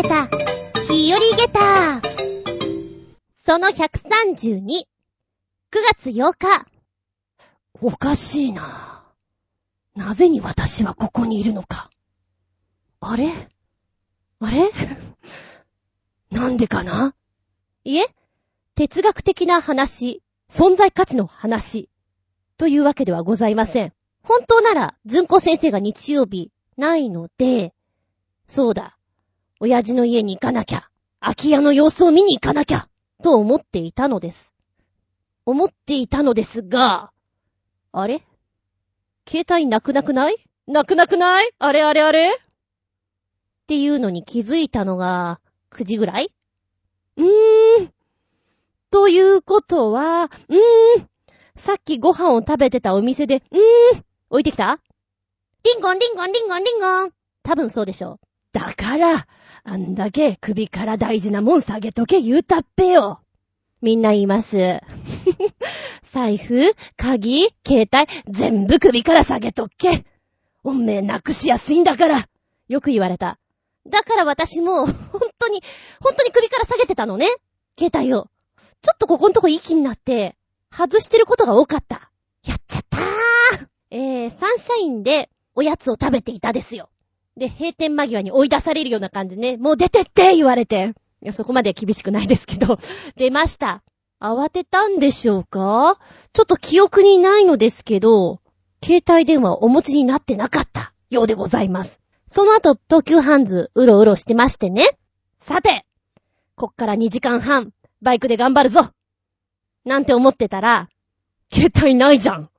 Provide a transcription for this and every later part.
げた、日和げた。その132、9月8日。おかしいな。なぜに私はここにいるのか。あれ？あれ？なんでかな？いえ、哲学的な話、存在価値の話、というわけではございません。本当なら、ずんこ先生が日曜日、ないので、そうだ、親父の家に行かなきゃ、空き家の様子を見に行かなきゃ、と思っていたのです。思っていたのですが、あれ？携帯なくなくない？なくなくない？あれ？あれ？あれ？っていうのに気づいたのが、9時ぐらい？うーん。ということは、うーん。さっきご飯を食べてたお店で、うーん。置いてきた？リンゴンリンゴンリンゴンリンゴン。多分そうでしょう。だから、あんだけ首から大事なもん下げとけ言うたっぺよ。みんな言います。財布、鍵、携帯、全部首から下げとっけ。おめえなくしやすいんだから。よく言われた。だから私も、本当に、本当に首から下げてたのね。携帯を。ちょっとここんとこいい気になって、外してることが多かった。やっちゃったー。えー、サンシャインでおやつを食べていたですよ。で、閉店間際に追い出されるような感じね。もう出てって言われて。いや、そこまで厳しくないですけど、出ました。慌てたんでしょうか？ちょっと記憶にないのですけど、携帯電話をお持ちになってなかったようでございます。その後、東急ハンズ、うろうろしてましてね。さて、こっから2時間半、バイクで頑張るぞなんて思ってたら、携帯ないじゃん。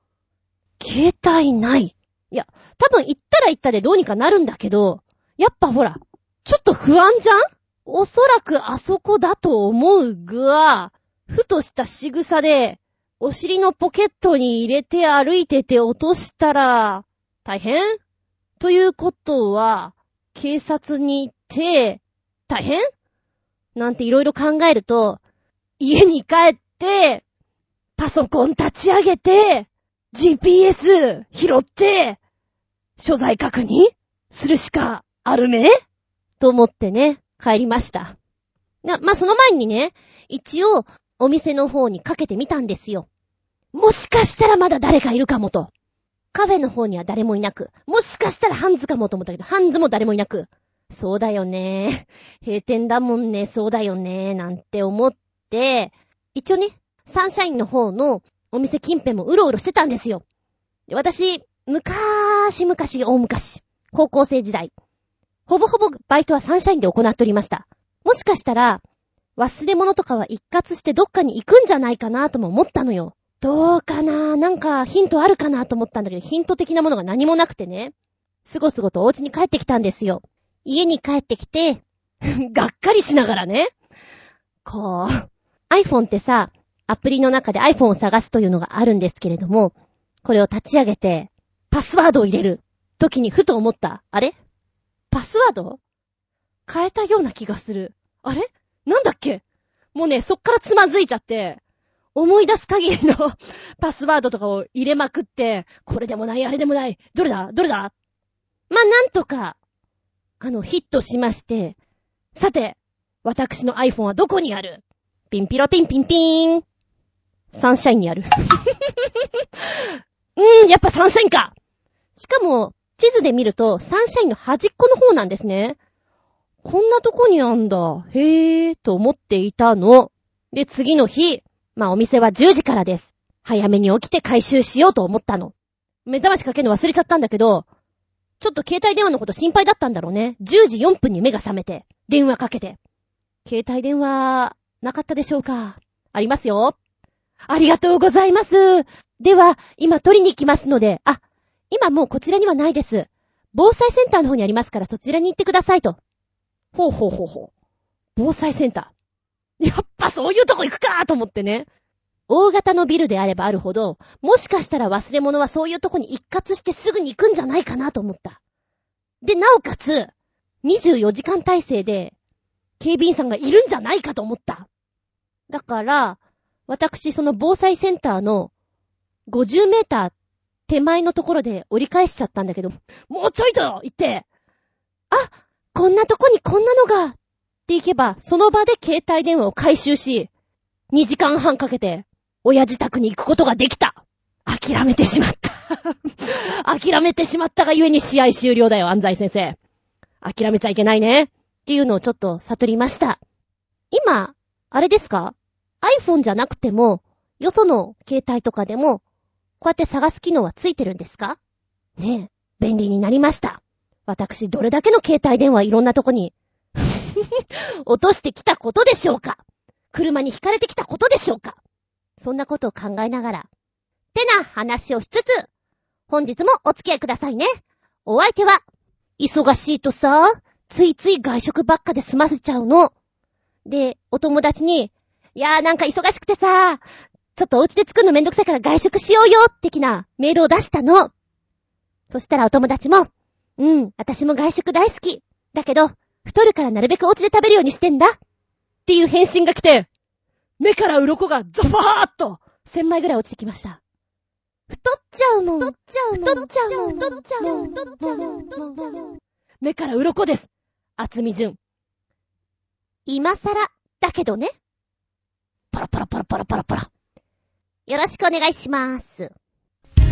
携帯ない。いや、多分行ったら行ったでどうにかなるんだけど、やっぱほら、ちょっと不安じゃん？おそらくあそこだと思うが、ふとした仕草で、お尻のポケットに入れて歩いてて落としたら、大変？ということは、警察に行って、大変？なんていろいろ考えると、家に帰って、パソコン立ち上げて、GPS 拾って、所在確認するしかあるめ？と思ってね、帰りました。な、まあ、その前にね、一応、お店の方にかけてみたんですよ。もしかしたらまだ誰かいるかもと。カフェの方には誰もいなく、もしかしたらハンズかもと思ったけど、ハンズも誰もいなく、そうだよね。閉店だもんね、そうだよね、なんて思って、一応ね、サンシャインの方のお店近辺もうろうろしてたんですよ。私、昔昔々大昔、高校生時代、ほぼほぼバイトはサンシャインで行っておりました。もしかしたら、忘れ物とかは一括してどっかに行くんじゃないかなとも思ったのよ。どうかな？なんかヒントあるかなと思ったんだけど、ヒント的なものが何もなくてね。すごすごとお家に帰ってきたんですよ。家に帰ってきて、がっかりしながらね。こう、iPhone ってさ、アプリの中で iPhone を探すというのがあるんですけれども、これを立ち上げて、パスワードを入れる時にふと思った。あれ？パスワード？変えたような気がする。あれ？なんだっけ？もうね、そっからつまずいちゃって、思い出す限りの パスワードとかを入れまくって、これでもない、あれでもない、どれだ？どれだ？ま、なんとか、あの、ヒットしまして、さて、私の iPhone はどこにある？ピンピロピンピンピーン。サンシャインにある。うーん、やっぱサンシャインか。しかも、地図で見ると、サンシャインの端っこの方なんですね。こんなとこにあんだ。へー、と思っていたの。で、次の日、まあお店は10時からです。早めに起きて回収しようと思ったの。目覚ましかけるの忘れちゃったんだけど、ちょっと携帯電話のこと心配だったんだろうね。10時4分に目が覚めて、電話かけて。携帯電話、なかったでしょうかありますよ。ありがとうございます。では、今取りに行きますので、あ、今もうこちらにはないです。防災センターの方にありますからそちらに行ってくださいと。ほうほうほうほう。防災センター。やっぱそういうとこ行くかと思ってね。大型のビルであればあるほど、もしかしたら忘れ物はそういうとこに一括してすぐに行くんじゃないかなと思った。で、なおかつ、24時間体制で、警備員さんがいるんじゃないかと思った。だから、私、その防災センターの50メーター手前のところで折り返しちゃったんだけど、もうちょいと行って、あこんなとこにこんなのが、っていけば、その場で携帯電話を回収し、2時間半かけて、親自宅に行くことができた。諦めてしまった。諦めてしまったがゆえに試合終了だよ、安西先生。諦めちゃいけないね。っていうのをちょっと悟りました。今、あれですか ?iPhone じゃなくても、よその携帯とかでも、こうやって探す機能はついてるんですか？ねえ、便利になりました。私、どれだけの携帯電話いろんなとこに落としてきたことでしょうか？車に惹かれてきたことでしょうか？そんなことを考えながら、てな話をしつつ、本日もお付き合いくださいね。お相手は、忙しいとさ、ついつい外食ばっかで済ませちゃうの。で、お友達に、いやーなんか忙しくてさ、ちょっとお家で作るのめんどくさいから外食しようよ的なメールを出したの。そしたらお友達も、うん、私も外食大好き。だけど、太るからなるべくお家で食べるようにしてんだ。っていう返信が来て、目から鱗がザバーっと、千枚ぐらい落ちてきました。太っちゃうもん。太っちゃうもん。太っちゃうもん。太っちゃうもん。太っちゃうもん。太っちゃうもん。目から鱗です。厚み順。今更、だけどね。パラパラパラパラパラパラ。よろしくお願いします。こ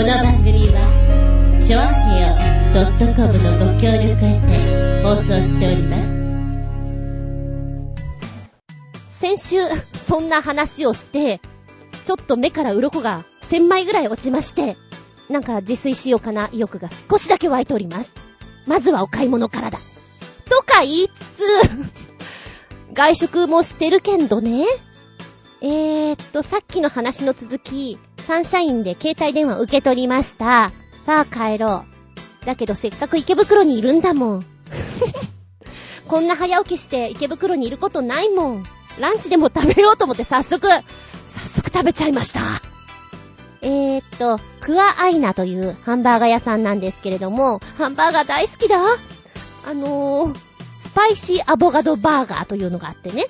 の番組は、ちょあへよ .com のご協力へて放送しております。先週、そんな話をして、ちょっと目から鱗が1000枚ぐらい落ちまして、なんか自炊しようかな意欲が少しだけ湧いております。まずはお買い物からだ。とか言いつつ外食もしてるけんどね。えーっと、さっきの話の続き、サンシャインで携帯電話受け取りました。さあ帰ろう。だけどせっかく池袋にいるんだもん。こんな早起きして池袋にいることないもん。ランチでも食べようと思って早速、早速食べちゃいました。えー、っと、クアアイナというハンバーガー屋さんなんですけれども、ハンバーガー大好きだあのー、スパイシーアボガドバーガーというのがあってね。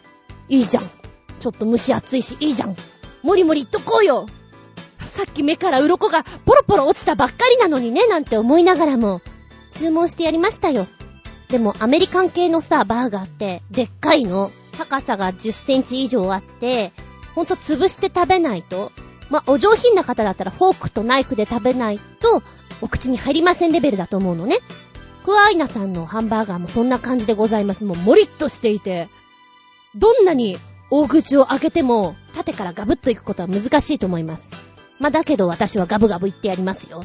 いいじゃん。ちょっと蒸し暑いし、いいじゃん。もりもりいっとこうよ。さっき目から鱗がポロポロ落ちたばっかりなのにね、なんて思いながらも、注文してやりましたよ。でもアメリカン系のさ、バーガーって、でっかいの。高さが10センチ以上あって、ほんと潰して食べないと、まお上品な方だったらフォークとナイフで食べないと、お口に入りませんレベルだと思うのね。クアイナさんのハンバーガーもそんな感じでございます。もうもりっとしていて、どんなに大口を開けても、縦からガブッといくことは難しいと思います。まあ、だけど私はガブガブ言ってやりますよ。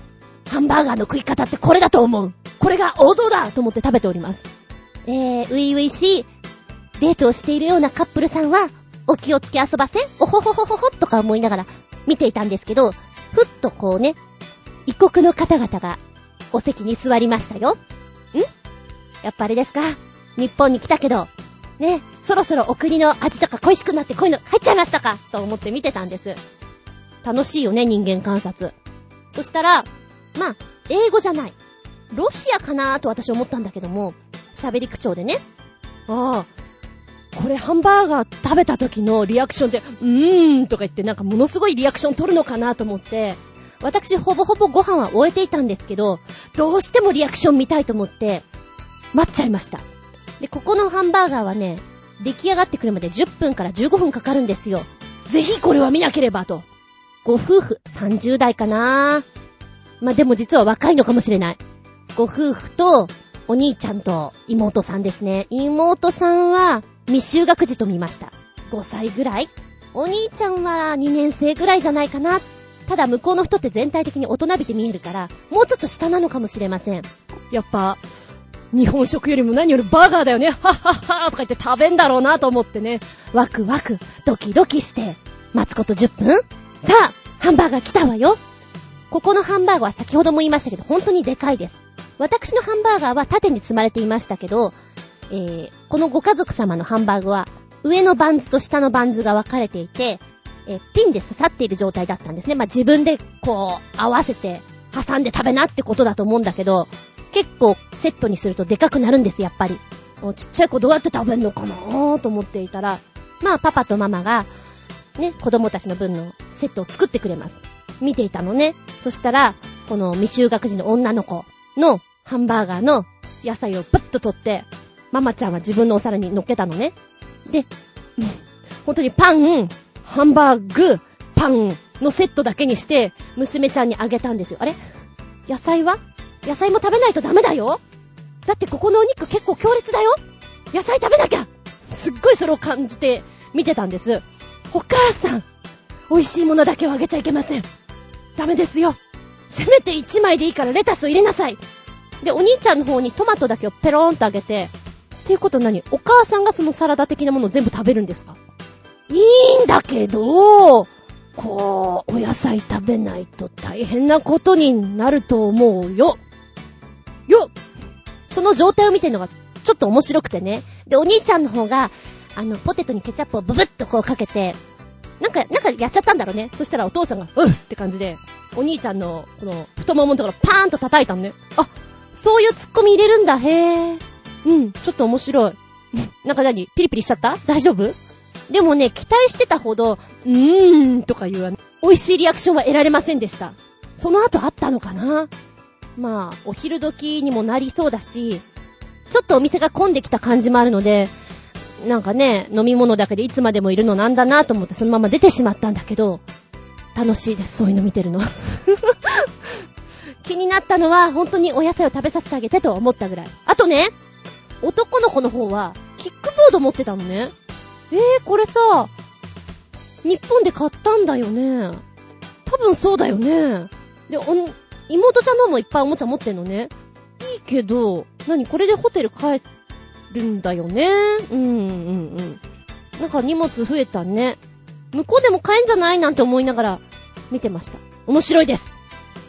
ハンバーガーの食い方ってこれだと思う。これが王道だと思って食べております。えー、ういういしい、デートをしているようなカップルさんは、お気をつけ遊ばせおほほほほほとか思いながら見ていたんですけど、ふっとこうね、異国の方々がお席に座りましたよ。ん？やっぱあれですか？日本に来たけど、ね、そろそろお国の味とか恋しくなってこういうの入っちゃいましたか？と思って見てたんです。楽しいよね、人間観察。そしたら、まあ、英語じゃない。ロシアかなーと私思ったんだけども、喋り口調でね。ああ、これハンバーガー食べた時のリアクションで、うーんとか言ってなんかものすごいリアクション取るのかなと思って、私ほぼほぼご飯は終えていたんですけど、どうしてもリアクション見たいと思って、待っちゃいました。で、ここのハンバーガーはね、出来上がってくるまで10分から15分かかるんですよ。ぜひこれは見なければと。ご夫婦、30代かなまあ、でも実は若いのかもしれない。ご夫婦と、お兄ちゃんと妹さんですね。妹さんは、未就学児と見ました。5歳ぐらいお兄ちゃんは2年生ぐらいじゃないかな。ただ向こうの人って全体的に大人びて見えるから、もうちょっと下なのかもしれません。やっぱ、日本食よりも何よりバーガーだよね。はっはっはーとか言って食べんだろうなと思ってね。ワクワク、ドキドキして、待つこと10分さあ、ハンバーガー来たわよ。ここのハンバーガーは先ほども言いましたけど、本当にでかいです。私のハンバーガーは縦に積まれていましたけど、えー、このご家族様のハンバーグは、上のバンズと下のバンズが分かれていて、えー、ピンで刺さっている状態だったんですね。まあ、自分でこう、合わせて、挟んで食べなってことだと思うんだけど、結構セットにするとでかくなるんです、やっぱり。ちっちゃい子どうやって食べんのかなーと思っていたら、まあ、パパとママが、ね、子供たちの分のセットを作ってくれます。見ていたのね。そしたら、この未就学児の女の子のハンバーガーの野菜をバッと取って、ママちゃんは自分のお皿に乗っけたのね。で、本当にパン、ハンバーグ、パンのセットだけにして、娘ちゃんにあげたんですよ。あれ？野菜は？野菜も食べないとダメだよだってここのお肉結構強烈だよ野菜食べなきゃすっごいそれを感じて見てたんです。お母さん美味しいものだけをあげちゃいけません。ダメですよ。せめて1枚でいいからレタスを入れなさい。で、お兄ちゃんの方にトマトだけをペローンとあげて、っていうこと何？お母さんがそのサラダ的なものを全部食べるんですか？いいんだけど、こう、お野菜食べないと大変なことになると思うよ。よその状態を見てるのがちょっと面白くてね。で、お兄ちゃんの方が、あの、ポテトにケチャップをブブッとこうかけて、なんか、なんかやっちゃったんだろうね。そしたらお父さんが、うっって感じで、お兄ちゃんの、この、太もものところパーンと叩いたのね。あ、そういうツッコミ入れるんだ、へぇうん、ちょっと面白い。なんか何？ピリピリしちゃった？大丈夫？でもね、期待してたほど、うーんとかいう、美味しいリアクションは得られませんでした。その後あったのかな？まあ、お昼時にもなりそうだし、ちょっとお店が混んできた感じもあるので、なんかね、飲み物だけでいつまでもいるのなんだなと思ってそのまま出てしまったんだけど、楽しいです、そういうの見てるの。気になったのは、本当にお野菜を食べさせてあげてと思ったぐらい。あとね、男の子の方は、キックボード持ってたのね。えー、これさ、日本で買ったんだよね。多分そうだよね。で、妹ちゃんの方もいっぱいおもちゃ持ってんのね。いいけど、何これでホテル帰るんだよね？うんうんうん。なんか荷物増えたね。向こうでも買えんじゃないなんて思いながら見てました。面白いです。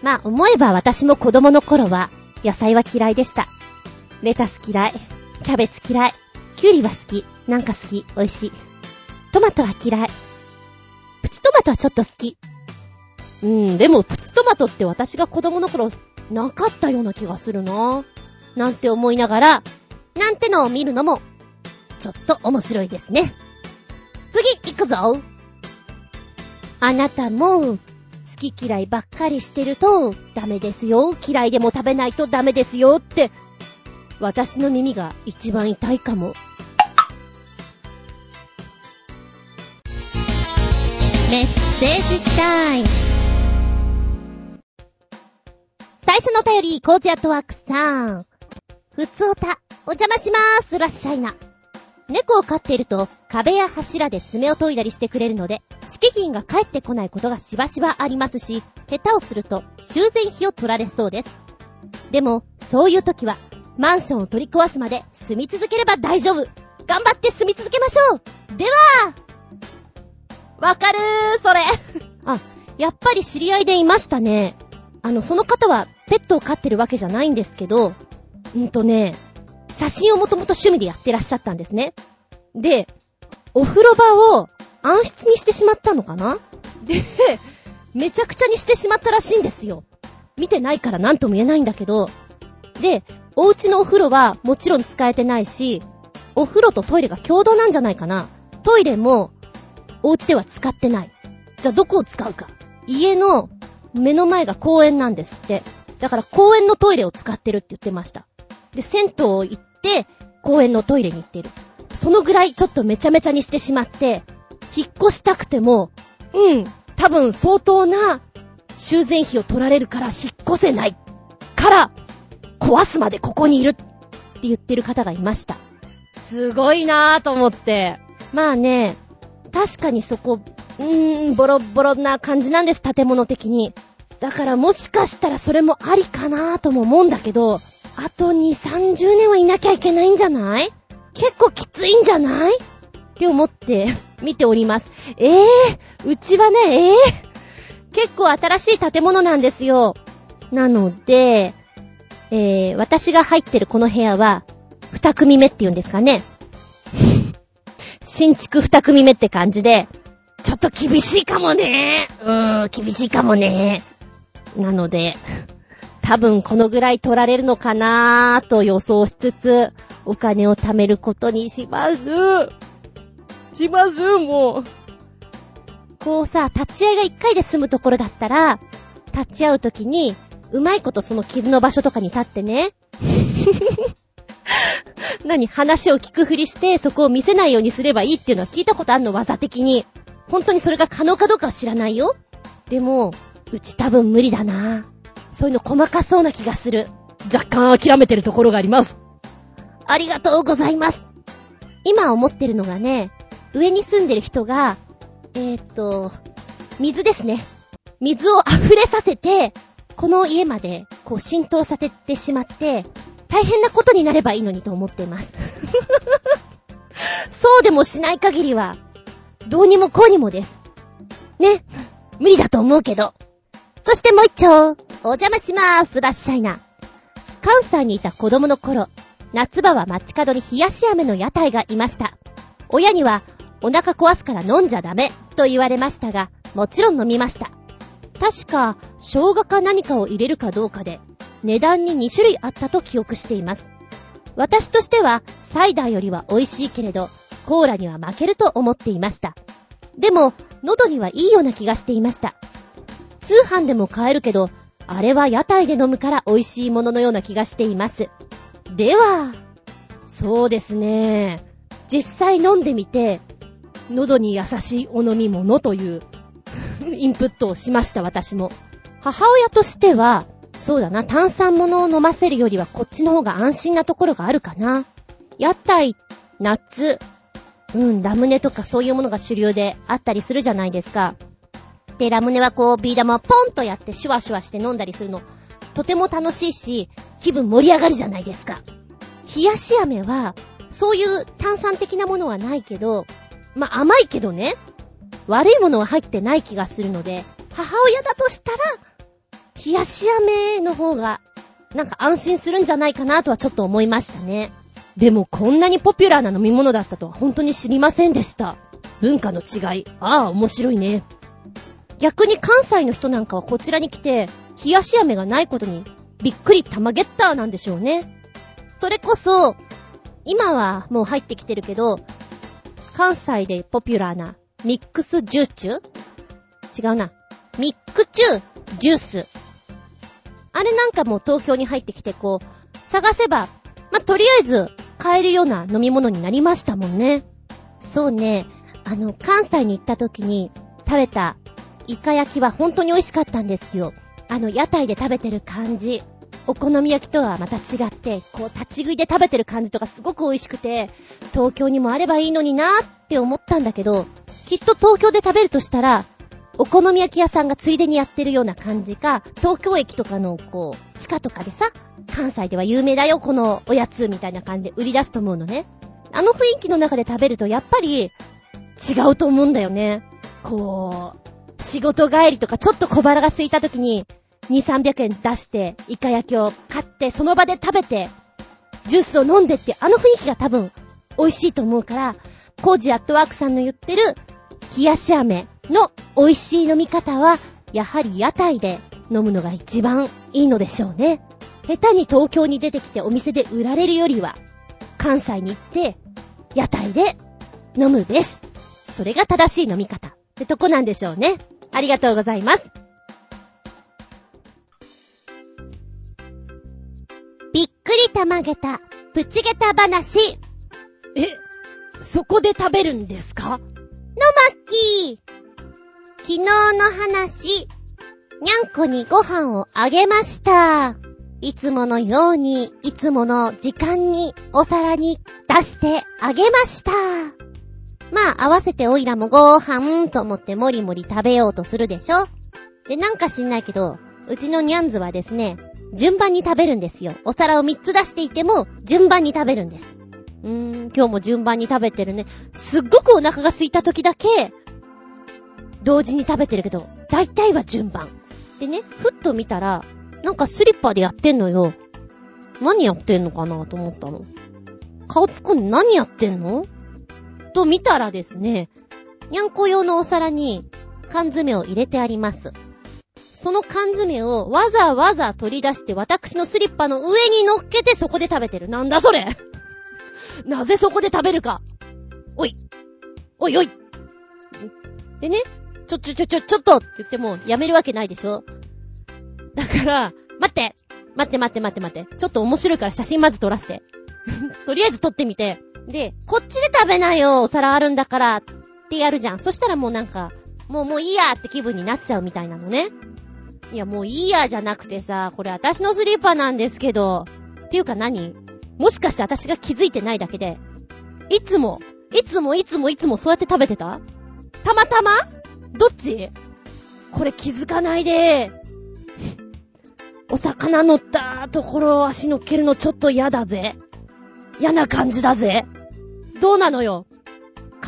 まあ思えば私も子供の頃は野菜は嫌いでした。レタス嫌い。キャベツ嫌い。キュウリは好き。なんか好き。美味しい。トマトは嫌い。プチトマトはちょっと好き。うん、でもプチトマトって私が子供の頃なかったような気がするな。なんて思いながら、なんてのを見るのも、ちょっと面白いですね。次、行くぞあなたも、好き嫌いばっかりしてると、ダメですよ。嫌いでも食べないとダメですよって、私の耳が一番痛いかも。メッセージタイム。最初のお便り、コージアットワークさん。ふつおた、お邪魔しまーす、らっしゃいな。猫を飼っていると、壁や柱で爪を研いだりしてくれるので、敷金が返ってこないことがしばしばありますし、下手をすると修繕費を取られそうです。でも、そういう時は、マンションを取り壊すまで住み続ければ大丈夫。頑張って住み続けましょう。では、わかるー、それ。あ、やっぱり知り合いでいましたね。あの、その方はペットを飼ってるわけじゃないんですけど、うんとね、写真をもともと趣味でやってらっしゃったんですね。で、お風呂場を暗室にしてしまったのかな？で、めちゃくちゃにしてしまったらしいんですよ。見てないから何とも言えないんだけど、で、お家のお風呂はもちろん使えてないし、お風呂とトイレが共同なんじゃないかな。トイレも、お家では使ってない。じゃあどこを使うか。家の目の前が公園なんですって。だから公園のトイレを使ってるって言ってました。で、銭湯を行って、公園のトイレに行ってる。そのぐらいちょっとめちゃめちゃにしてしまって、引っ越したくても、うん、多分相当な修繕費を取られるから引っ越せない。から、壊すまでここにいるって言ってる方がいました。すごいなぁと思って。まあね、確かにそこ、うーん、ボロボロな感じなんです、建物的に。だからもしかしたらそれもありかなぁとも思うんだけど、あと2、30年はいなきゃいけないんじゃない？結構きついんじゃない？って思って見ております。ええー、うちはね、ええー、結構新しい建物なんですよ。なので、えー、私が入ってるこの部屋は、二組目って言うんですかね。新築二組目って感じで、ちょっと厳しいかもね。うーん、厳しいかもね。なので、多分このぐらい取られるのかなーと予想しつつ、お金を貯めることにします。しますもう。こうさ、立ち会いが一回で済むところだったら、立ち会うときに、うまいことその傷の場所とかに立ってね。何話を聞くふりして、そこを見せないようにすればいいっていうのは聞いたことあんの、技的に。本当にそれが可能かどうかは知らないよ。でも、うち多分無理だな。そういうの細かそうな気がする。若干諦めてるところがあります。ありがとうございます。今思ってるのがね、上に住んでる人が、えー、っと、水ですね。水を溢れさせて、この家まで、こう浸透させてしまって、大変なことになればいいのにと思っています。そうでもしない限りは、どうにもこうにもです。ね。無理だと思うけど。そしてもう一丁、お邪魔しまーす。らっしゃいな。関西にいた子供の頃、夏場は街角に冷やし飴の屋台がいました。親には、お腹壊すから飲んじゃダメ、と言われましたが、もちろん飲みました。確か、生姜か何かを入れるかどうかで、値段に2種類あったと記憶しています。私としては、サイダーよりは美味しいけれど、コーラには負けると思っていました。でも、喉にはいいような気がしていました。通販でも買えるけど、あれは屋台で飲むから美味しいもののような気がしています。では、そうですね。実際飲んでみて、喉に優しいお飲み物という インプットをしました、私も。母親としては、そうだな、炭酸物を飲ませるよりはこっちの方が安心なところがあるかな。屋台、夏、うん、ラムネとかそういうものが主流であったりするじゃないですか。で、ラムネはこう、ビー玉をポンとやってシュワシュワして飲んだりするの、とても楽しいし、気分盛り上がるじゃないですか。冷やし飴は、そういう炭酸的なものはないけど、まあ、甘いけどね、悪いものは入ってない気がするので、母親だとしたら、冷やし飴の方が、なんか安心するんじゃないかなとはちょっと思いましたね。でもこんなにポピュラーな飲み物だったとは本当に知りませんでした。文化の違い。ああ、面白いね。逆に関西の人なんかはこちらに来て、冷やし飴がないことにびっくり玉ゲッターなんでしょうね。それこそ、今はもう入ってきてるけど、関西でポピュラーなミックスジューチュー違うな。ミックチュージュース。あれなんかもう東京に入ってきてこう、探せば、まとりあえず買えるような飲み物になりましたもんね。そうね、あの、関西に行った時に食べたイカ焼きは本当に美味しかったんですよ。あの、屋台で食べてる感じ。お好み焼きとはまた違って、こう、立ち食いで食べてる感じとかすごく美味しくて、東京にもあればいいのになーって思ったんだけど、きっと東京で食べるとしたら、お好み焼き屋さんがついでにやってるような感じか、東京駅とかの、こう、地下とかでさ、関西では有名だよ、このおやつみたいな感じで売り出すと思うのね。あの雰囲気の中で食べると、やっぱり、違うと思うんだよね。こう、仕事帰りとかちょっと小腹が空いた時に、2、300円出して、イカ焼きを買って、その場で食べて、ジュースを飲んでって、あの雰囲気が多分、美味しいと思うから、コージアットワークさんの言ってる、冷やし飴の美味しい飲み方は、やはり屋台で飲むのが一番いいのでしょうね。下手に東京に出てきてお店で売られるよりは、関西に行って、屋台で飲むべし。それが正しい飲み方ってとこなんでしょうね。ありがとうございます。びっくりたまげた、ぶちげた話。え、そこで食べるんですか？のまっきー。昨日の話、にゃんこにご飯をあげました。いつものように、いつもの時間にお皿に出してあげました。まあ、合わせておいらもご飯と思ってもりもり食べようとするでしょで、なんか知んないけど、うちのニャンズはですね、順番に食べるんですよ。お皿を3つ出していても、順番に食べるんです。うーん、今日も順番に食べてるね。すっごくお腹が空いた時だけ、同時に食べてるけど、大体は順番。でね、ふっと見たら、なんかスリッパでやってんのよ。何やってんのかなと思ったの。顔突っ込んで何やってんの？と見たらですね、にゃんこ用のお皿に缶詰を入れてあります。その缶詰をわざわざ取り出して私のスリッパの上に乗っけてそこで食べてる。なんだそれなぜそこで食べるか。おい。おいおい。でね、ちょちょちょちょ、ちょっとって言ってもやめるわけないでしょだから、待って待って待って待って待って。ちょっと面白いから写真まず撮らせて。とりあえず取ってみて、で、こっちで食べなよ、お皿あるんだから、ってやるじゃん。そしたらもうなんか、もうもういいやって気分になっちゃうみたいなのね。いやもういいやじゃなくてさ、これ私のスリッパーなんですけど、っていうか何もしかして私が気づいてないだけで、いつも、いつもいつもいつもそうやって食べてた？たまたま？どっち？これ気づかないで。お魚乗ったところを足乗っけるのちょっと嫌だぜ。嫌な感じだぜ。どうなのよ？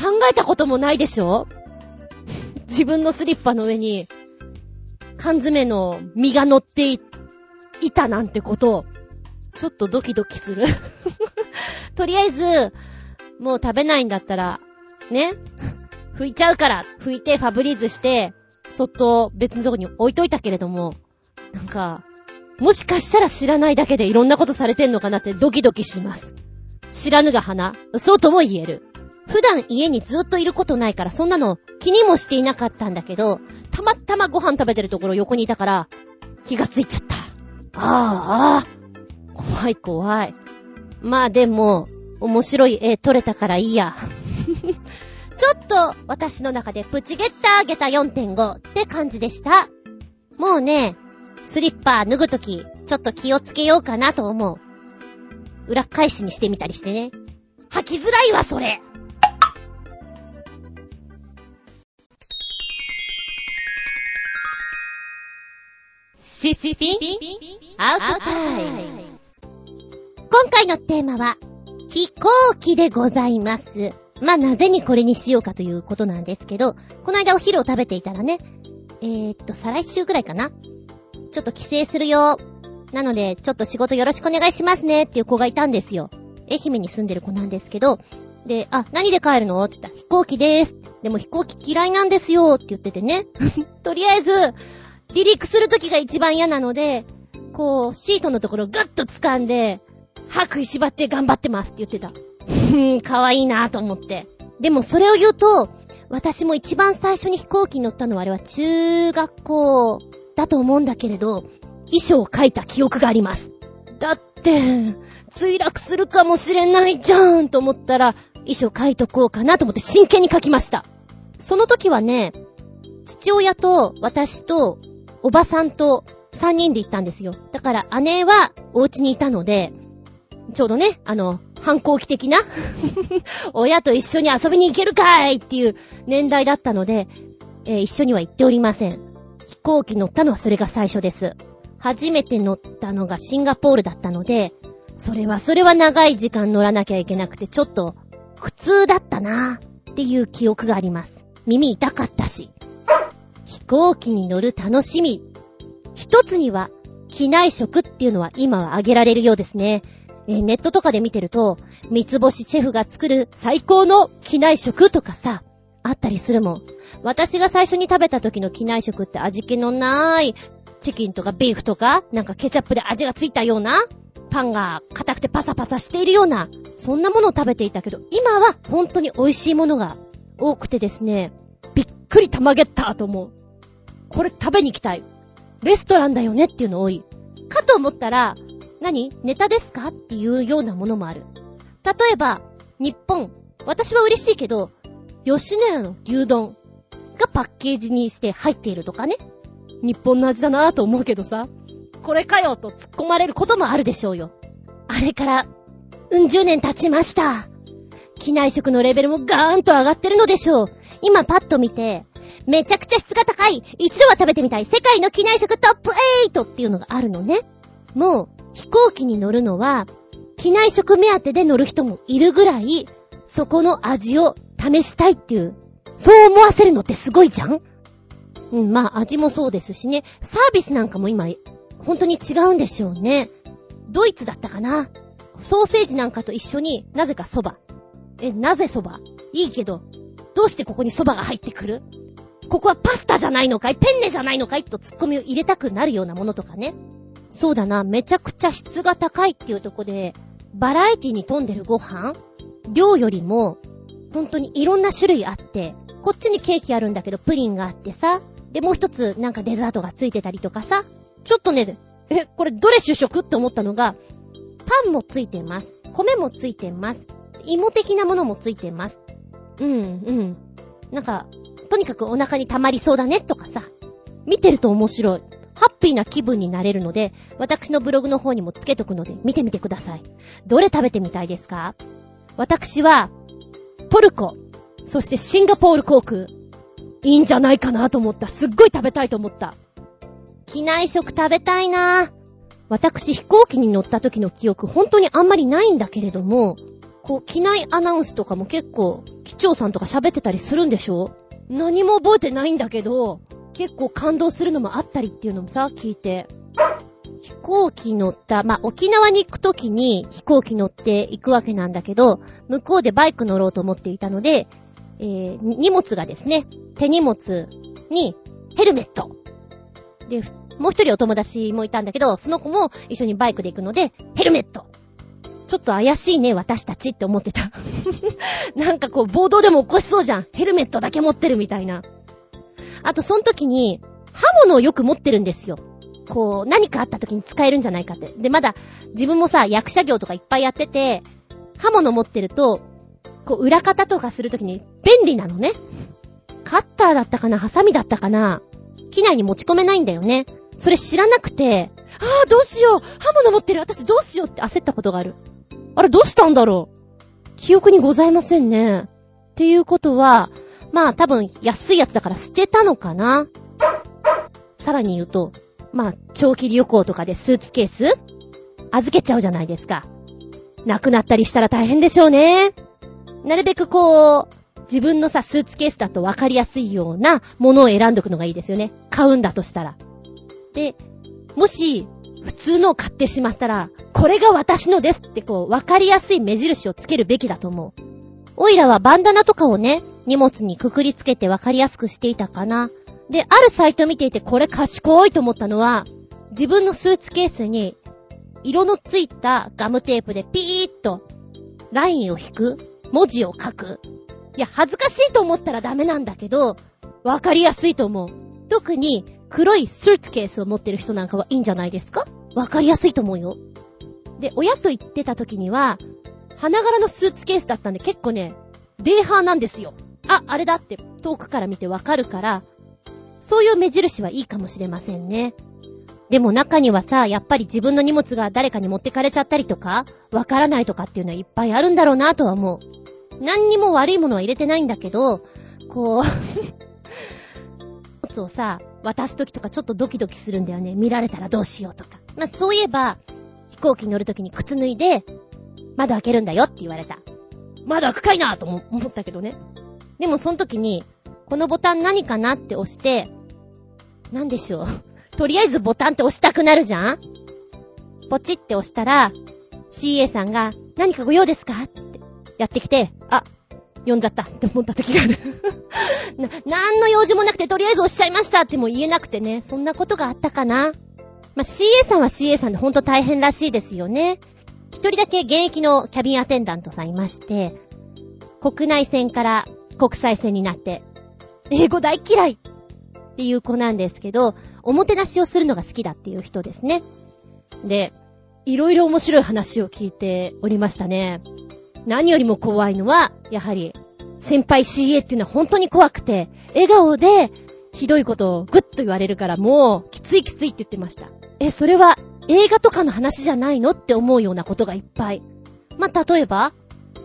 考えたこともないでしょ？自分のスリッパの上に、缶詰の実が乗ってい、たなんてことを、ちょっとドキドキする とりあえず、もう食べないんだったら、ね？拭いちゃうから、拭いてファブリーズして、そっと別のとこに置いといたけれども、なんか、もしかしたら知らないだけでいろんなことされてんのかなってドキドキします。知らぬが花、そうとも言える。普段家にずっといることないからそんなの気にもしていなかったんだけど、たまたまご飯食べてるところ横にいたから気がついちゃった。ああ、ああ怖い怖い。まあでも、面白い絵撮れたからいいや。ちょっと私の中でプチゲッターゲタ4.5って感じでした。もうね、スリッパ脱ぐとき、ちょっと気をつけようかなと思う。裏返しにしてみたりしてね。履きづらいわ、それシシピアウトタイム。今回のテーマは、飛行機でございます。まあ、なぜにこれにしようかということなんですけど、この間お昼を食べていたらね、えー、っと、再来週ぐらいかなちょっと帰省するよ。なので、ちょっと仕事よろしくお願いしますねっていう子がいたんですよ。愛媛に住んでる子なんですけど、で、あ、何で帰るの？って言ったら、飛行機でーす。でも飛行機嫌いなんですよって言っててね。とりあえず、離陸するときが一番嫌なので、こう、シートのところをガッと掴んで、歯食いしばって頑張ってますって言ってた。ふん、かわいいなぁと思って。でもそれを言うと、私も一番最初に飛行機に乗ったのはあれは中学校だと思うんだけれど、衣装を書いた記憶があります。だって、墜落するかもしれないじゃんと思ったら、衣装書いとこうかなと思って真剣に書きました。その時はね、父親と私とおばさんと3人で行ったんですよ。だから姉はお家にいたので、ちょうどね、あの、反抗期的な 親と一緒に遊びに行けるかいっていう年代だったので、えー、一緒には行っておりません。飛行機乗ったのはそれが最初です。初めて乗ったのがシンガポールだったので、それはそれは長い時間乗らなきゃいけなくて、ちょっと苦痛だったなっていう記憶があります。耳痛かったし。飛行機に乗る楽しみ。一つには、機内食っていうのは今は挙げられるようですね。え、ネットとかで見てると、三つ星シェフが作る最高の機内食とかさ、あったりするもん。私が最初に食べた時の機内食って味気のないチキンとかビーフとか、なんかケチャップで味がついたような、パンが硬くてパサパサしているような、そんなものを食べていたけど、今は本当に美味しいものが多くてですね、びっくりたまげったと思う。これ食べに行きたい。レストランだよねっていうの多い。かと思ったら、何？ネタですか？っていうようなものもある。例えば、日本。私は嬉しいけど、吉野家の牛丼がパッケージにして入っているとかね。日本の味だなぁと思うけどさ。これかよと突っ込まれることもあるでしょうよ。あれから、うん十年経ちました。機内食のレベルもガーンと上がってるのでしょう。今パッと見て、めちゃくちゃ質が高い、一度は食べてみたい世界の機内食トップ 8! っていうのがあるのね。もう、飛行機に乗るのは、機内食目当てで乗る人もいるぐらい、そこの味を試したいっていう、そう思わせるのってすごいじゃん？うん、まあ味もそうですしね、サービスなんかも今、本当に違うんでしょうね。ドイツだったかな？ソーセージなんかと一緒になぜか蕎麦。え、なぜ蕎麦いいけど、どうしてここに蕎麦が入ってくる？ここはパスタじゃないのかい？ペンネじゃないのかい？とツッコミを入れたくなるようなものとかね。そうだな、めちゃくちゃ質が高いっていうとこで、バラエティに富んでるご飯？量よりも、本当にいろんな種類あって、こっちにケーキあるんだけどプリンがあってさ、で、もう一つなんかデザートがついてたりとかさ、ちょっとね、え、これどれ主食？って思ったのが、パンもついてます。米もついてます。芋的なものもついてます。うん、うん。なんか、とにかくお腹に溜まりそうだねとかさ、見てると面白い。ハッピーな気分になれるので、私のブログの方にもつけとくので、見てみてください。どれ食べてみたいですか？私は、トルコ、そしてシンガポール航空、いいんじゃないかなと思った。すっごい食べたいと思った。機内食食べたいな私飛行機に乗った時の記憶本当にあんまりないんだけれども、こう、機内アナウンスとかも結構、機長さんとか喋ってたりするんでしょ？何も覚えてないんだけど、結構感動するのもあったりっていうのもさ、聞いて。飛行機乗った、まあ、沖縄に行くときに飛行機乗って行くわけなんだけど、向こうでバイク乗ろうと思っていたので、えー、荷物がですね、手荷物にヘルメット。で、もう一人お友達もいたんだけど、その子も一緒にバイクで行くので、ヘルメット。ちょっと怪しいね、私たちって思ってた。なんかこう、暴動でも起こしそうじゃん。ヘルメットだけ持ってるみたいな。あと、その時に、刃物をよく持ってるんですよ。こう、何かあった時に使えるんじゃないかって。で、まだ、自分もさ、役者業とかいっぱいやってて、刃物持ってると、こう、裏方とかするときに便利なのね。カッターだったかなハサミだったかな機内に持ち込めないんだよね。それ知らなくて、ああ、どうしよう刃物持ってる私どうしようって焦ったことがある。あれ、どうしたんだろう記憶にございませんね。っていうことは、まあ多分安いやつだから捨てたのかな？さらに言うと、まあ長期旅行とかでスーツケース？預けちゃうじゃないですか。なくなったりしたら大変でしょうね。なるべくこう、自分のさ、スーツケースだと分かりやすいようなものを選んどくのがいいですよね。買うんだとしたら。で、もし、普通のを買ってしまったら、これが私のですってこう、分かりやすい目印をつけるべきだと思う。オイラはバンダナとかをね、荷物にくくりつけて分かりやすくしていたかな。で、あるサイト見ていてこれ賢いと思ったのは、自分のスーツケースに、色のついたガムテープでピーッと、ラインを引く、文字を書く。いや、恥ずかしいと思ったらダメなんだけど、分かりやすいと思う。特に、黒いスーツケースを持ってる人なんかはいいんじゃないですか？わかりやすいと思うよ。で、親と言ってた時には、花柄のスーツケースだったんで結構ね、デーハーなんですよ。あ、あれだって遠くから見てわかるから、そういう目印はいいかもしれませんね。でも中にはさ、やっぱり自分の荷物が誰かに持ってかれちゃったりとか、わからないとかっていうのはいっぱいあるんだろうなとは思う。何にも悪いものは入れてないんだけど、こう 物をさ、渡すときとかちょっとドキドキするんだよね。見られたらどうしようとか。まあ、そういえば、飛行機に乗るときに靴脱いで、窓開けるんだよって言われた。窓開くかいなと思ったけどね。でもその時に、このボタン何かなって押して、なんでしょう。とりあえずボタンって押したくなるじゃん？ポチって押したら、CA さんが、何かご用ですか？ってやってきて、あ、呼んじゃったって思った時がある な、何の用事もなくてとりあえず押しちゃいましたっても言えなくてね、そんなことがあったかな？まあ、CA さんは CA さんでほんと大変らしいですよね。一人だけ現役のキャビンアテンダントさんいまして、国内線から国際線になって、英語大嫌いっていう子なんですけど、おもてなしをするのが好きだっていう人ですね。で、いろいろ面白い話を聞いておりましたね。何よりも怖いのは、やはり、先輩 CA っていうのは本当に怖くて、笑顔で、ひどいことをグッと言われるからもう、きついきついって言ってました。え、それは映画とかの話じゃないのって思うようなことがいっぱい。まあ、例えば、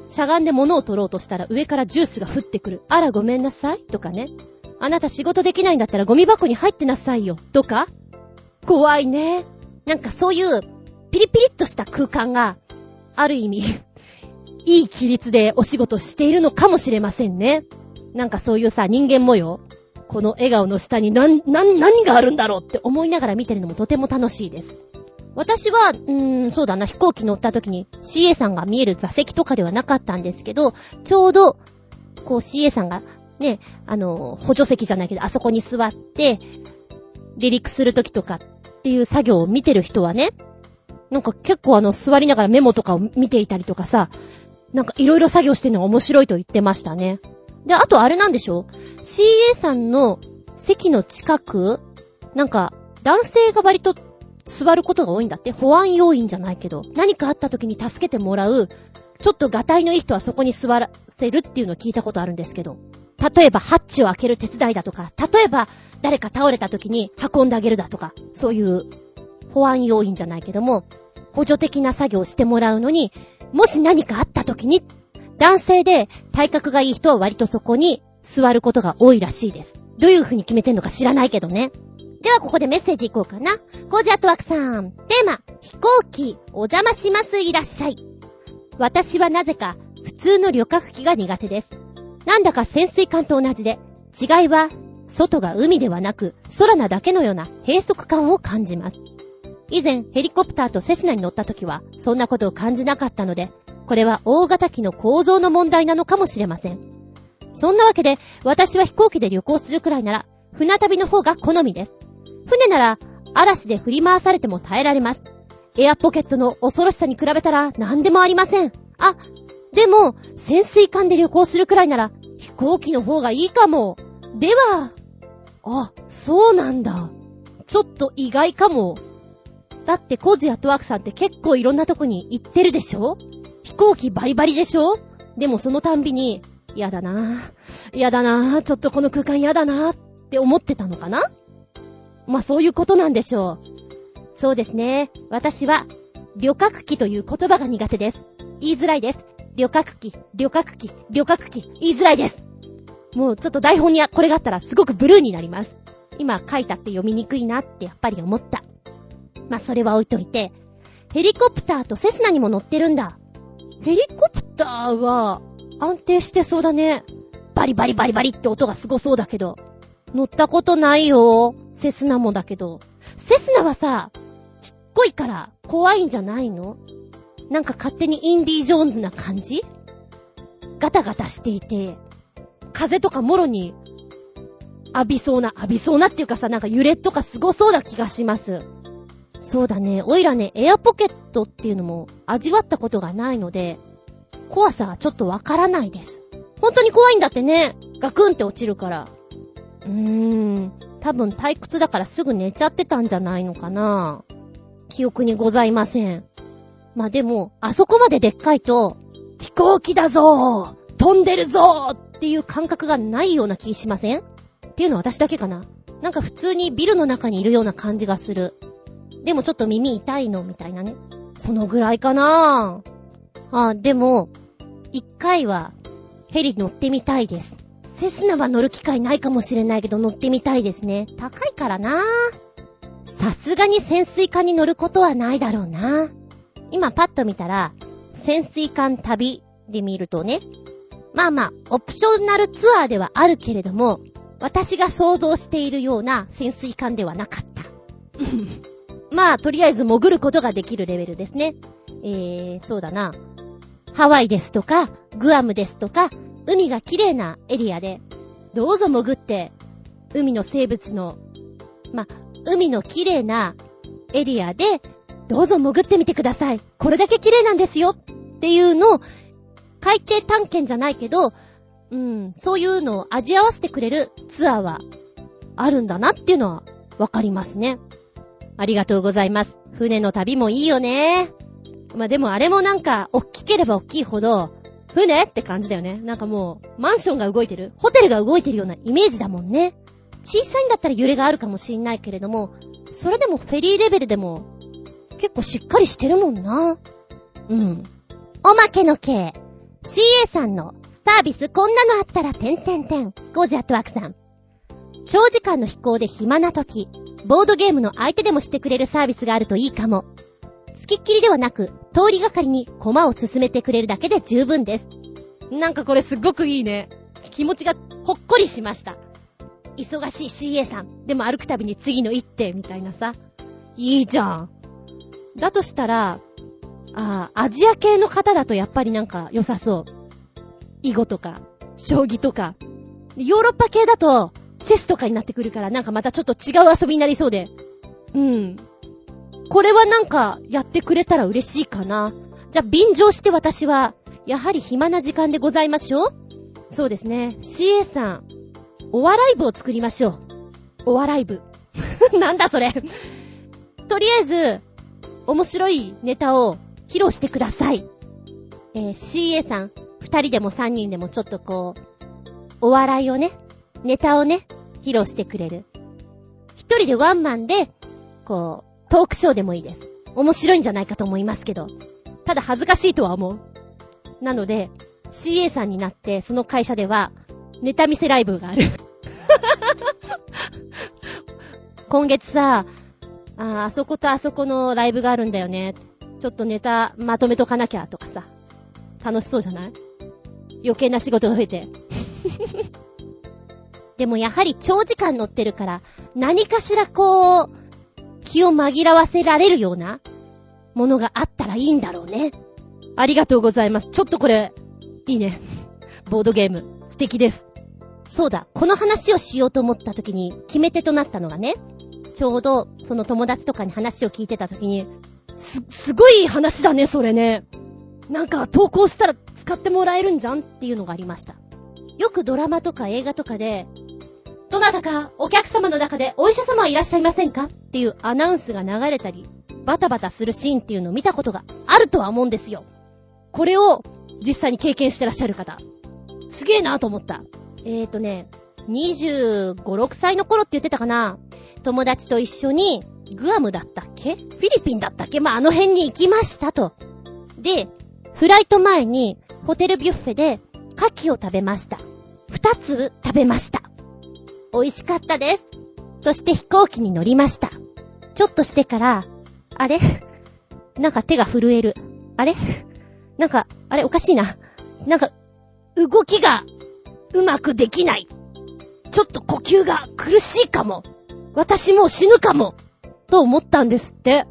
しゃがんで物を取ろうとしたら上からジュースが降ってくる。あらごめんなさいとかね。あなた仕事できないんだったらゴミ箱に入ってなさいよ。とか怖いね。なんかそういうピリピリっとした空間が、ある意味 いい規律でお仕事しているのかもしれませんね。なんかそういうさ、人間模様この笑顔の下に何、何、何があるんだろうって思いながら見てるのもとても楽しいです。私は、うーん、そうだな、飛行機乗った時に CA さんが見える座席とかではなかったんですけど、ちょうど、こう CA さんが、ね、あの、補助席じゃないけど、あそこに座って、離陸する時とかっていう作業を見てる人はね、なんか結構あの、座りながらメモとかを見ていたりとかさ、なんかいろいろ作業してるのが面白いと言ってましたね。で、あとあれなんでしょ ?CA さんの席の近く、なんか男性が割と座ることが多いんだって。保安要員じゃないけど、何かあった時に助けてもらう、ちょっとガタイのいい人はそこに座らせるっていうのを聞いたことあるんですけど。例えば、ハッチを開ける手伝いだとか、例えば、誰か倒れた時に運んであげるだとか、そういう保安要員じゃないけども、補助的な作業をしてもらうのに、もし何かあった時に、男性で体格がいい人は割とそこに座ることが多いらしいです。どういう風に決めてんのか知らないけどね。ではここでメッセージいこうかな。コージアットワークさん。テーマ、飛行機、お邪魔しますいらっしゃい。私はなぜか普通の旅客機が苦手です。なんだか潜水艦と同じで、違いは外が海ではなく空なだけのような閉塞感を感じます。以前ヘリコプターとセスナに乗った時はそんなことを感じなかったので、これは大型機の構造の問題なのかもしれません。そんなわけで、私は飛行機で旅行するくらいなら、船旅の方が好みです。船なら、嵐で振り回されても耐えられます。エアポケットの恐ろしさに比べたら何でもありません。あ、でも、潜水艦で旅行するくらいなら、飛行機の方がいいかも。では、あ、そうなんだ。ちょっと意外かも。だってコージアトワークさんって結構いろんなとこに行ってるでしょ？飛行機バリバリでしょ？でもそのたんびに、嫌だなぁ。嫌だなぁ。ちょっとこの空間嫌だなぁって思ってたのかな？まあそういうことなんでしょう。そうですね。私は、旅客機という言葉が苦手です。言いづらいです。旅客機、旅客機、旅客機、言いづらいです。もうちょっと台本にこれがあったらすごくブルーになります。今書いたって読みにくいなってやっぱり思った。まあそれは置いといて、ヘリコプターとセスナにも乗ってるんだ。ヘリコプターは安定してそうだね。バリバリバリバリって音がすごそうだけど。乗ったことないよ。セスナもだけど。セスナはさ、ちっこいから怖いんじゃないの？なんか勝手にインディ・ージョーンズな感じ？ガタガタしていて、風とかもろに浴びそうな、浴びそうなっていうかさ、なんか揺れとかすごそうな気がします。そうだね。おいらね、エアポケットっていうのも味わったことがないので、怖さはちょっとわからないです。本当に怖いんだってね。ガクンって落ちるから。うーん。多分退屈だからすぐ寝ちゃってたんじゃないのかな。記憶にございません。まあ、でも、あそこまででっかいと、飛行機だぞー飛んでるぞーっていう感覚がないような気しません？っていうのは私だけかな。なんか普通にビルの中にいるような感じがする。でもちょっと耳痛いのみたいなね。そのぐらいかなあ、でも、一回はヘリ乗ってみたいです。セスナは乗る機会ないかもしれないけど乗ってみたいですね。高いからなさすがに潜水艦に乗ることはないだろうな今パッと見たら、潜水艦旅で見るとね、まあまあ、オプショナルツアーではあるけれども、私が想像しているような潜水艦ではなかった。まあ、とりあえず潜ることができるレベルですね。えー、そうだな。ハワイですとか、グアムですとか、海が綺麗なエリアで、どうぞ潜って、海の生物の、ま、海の綺麗なエリアで、どうぞ潜ってみてください。これだけ綺麗なんですよっていうのを、海底探検じゃないけど、うん、そういうのを味合わせてくれるツアーはあるんだなっていうのはわかりますね。ありがとうございます。船の旅もいいよね。まあ、でもあれもなんか、大きければ大きいほど、船？って感じだよね。なんかもう、マンションが動いてる？ホテルが動いてるようなイメージだもんね。小さいんだったら揺れがあるかもしんないけれども、それでもフェリーレベルでも、結構しっかりしてるもんな。うん。おまけの系。CA さんのサービスこんなのあったら、てんてんてん。ゴージャットワークさん。長時間の飛行で暇な時、ボードゲームの相手でもしてくれるサービスがあるといいかも。付きっきりではなく、通りがかりに駒を進めてくれるだけで十分です。なんかこれすっごくいいね。気持ちがほっこりしました。忙しい CA さん。でも歩くたびに次の一手、みたいなさ。いいじゃん。だとしたら、ああ、アジア系の方だとやっぱりなんか良さそう。囲碁とか、将棋とか。ヨーロッパ系だと、チェスとかになってくるからなんかまたちょっと違う遊びになりそうで。うん。これはなんかやってくれたら嬉しいかな。じゃあ便乗して私は、やはり暇な時間でございましょうそうですね。CA さん、お笑い部を作りましょう。お笑い部。なんだそれ。とりあえず、面白いネタを披露してください。えー、CA さん、二人でも三人でもちょっとこう、お笑いをね、ネタをね、披露してくれる。一人でワンマンで、こう、トークショーでもいいです。面白いんじゃないかと思いますけど。ただ恥ずかしいとは思う。なので、CA さんになって、その会社では、ネタ見せライブがある。今月さ、あ、あそことあそこのライブがあるんだよね。ちょっとネタまとめとかなきゃとかさ。楽しそうじゃない？余計な仕事が増えて。でもやはり長時間乗ってるから、何かしらこう、気を紛らわせられるようなものがあったらいいんだろうね。ありがとうございます。ちょっとこれ、いいね。ボードゲーム。素敵です。そうだ、この話をしようと思った時に決め手となったのがね、ちょうどその友達とかに話を聞いてた時に、す、すごい話だね、それね。なんか投稿したら使ってもらえるんじゃんっていうのがありました。よくドラマとか映画とかで、どなたかお客様の中でお医者様はいらっしゃいませんか？っていうアナウンスが流れたり、バタバタするシーンっていうのを見たことがあるとは思うんですよ。これを実際に経験してらっしゃる方。すげえなと思った。えーとね、25、6歳の頃って言ってたかな友達と一緒に、グアムだったっけ？フィリピンだったっけ？まあ、あの辺に行きましたと。で、フライト前にホテルビュッフェで牡蠣を食べました。二つ食べました。美味しかったです。そして飛行機に乗りました。ちょっとしてから、あれ？なんか手が震える。あれ？なんか、あれおかしいな。なんか、動きがうまくできない。ちょっと呼吸が苦しいかも。私もう死ぬかも。と思ったんですって。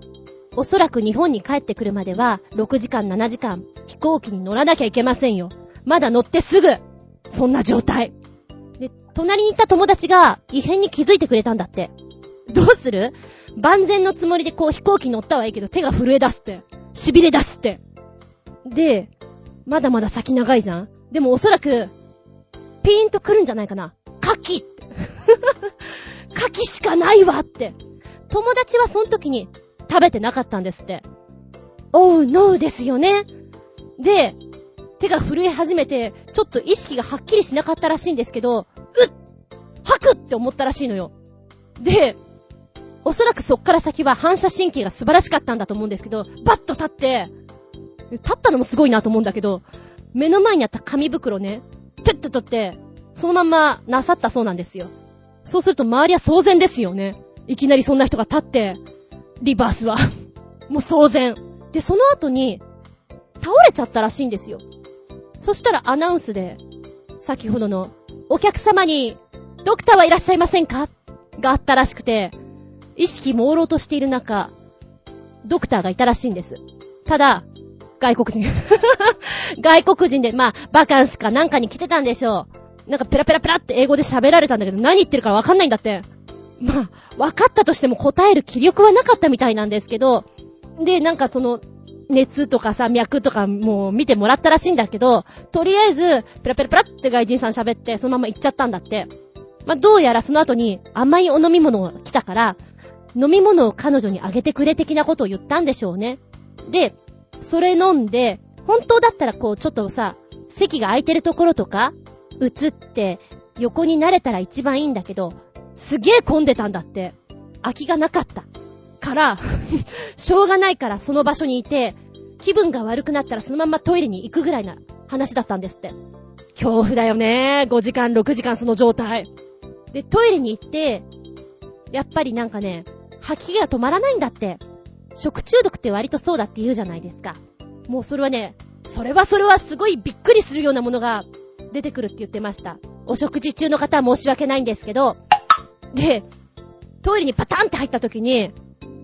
おそらく日本に帰ってくるまでは、6時間7時間、飛行機に乗らなきゃいけませんよ。まだ乗ってすぐ、そんな状態。隣にいた友達が異変に気づいてくれたんだって。どうする？万全のつもりでこう飛行機乗ったはいいけど手が震え出すって。痺れ出すって。で、まだまだ先長いじゃんでもおそらく、ピーンと来るんじゃないかな。牡蠣って。牡蠣しかないわって。友達はその時に食べてなかったんですって。おう、ノーですよね。で、手が震え始めて、ちょっと意識がはっきりしなかったらしいんですけど、うっ吐くって思ったらしいのよ。で、おそらくそっから先は反射神経が素晴らしかったんだと思うんですけど、バッと立って、立ったのもすごいなと思うんだけど、目の前にあった紙袋ね、ちょっと取って、そのまんまなさったそうなんですよ。そうすると周りは騒然ですよね。いきなりそんな人が立って、リバースは。もう騒然。で、その後に、倒れちゃったらしいんですよ。そしたらアナウンスで、先ほどの、お客様に、ドクターはいらっしゃいませんか？があったらしくて、意識朦朧としている中、ドクターがいたらしいんです。ただ、外国人。外国人で、まあ、バカンスかなんかに来てたんでしょう。なんかペラペラペラって英語で喋られたんだけど、何言ってるかわかんないんだって。まあ、わかったとしても答える気力はなかったみたいなんですけど、で、なんかその、熱とかさ、脈とかもう見てもらったらしいんだけど、とりあえず、ペラペラペラって外人さん喋って、そのまま行っちゃったんだって。まあ、どうやらその後に甘いお飲み物が来たから、飲み物を彼女にあげてくれ的なことを言ったんでしょうね。で、それ飲んで、本当だったらこう、ちょっとさ、席が空いてるところとか、映って、横になれたら一番いいんだけど、すげえ混んでたんだって。空きがなかった。から、しょうがないからその場所にいて、気分が悪くなったらそのままトイレに行くぐらいな話だったんですって。恐怖だよね。5時間、6時間その状態。で、トイレに行って、やっぱりなんかね、吐き気が止まらないんだって。食中毒って割とそうだって言うじゃないですか。もうそれはね、それはそれはすごいびっくりするようなものが出てくるって言ってました。お食事中の方は申し訳ないんですけど、で、トイレにパタンって入った時に、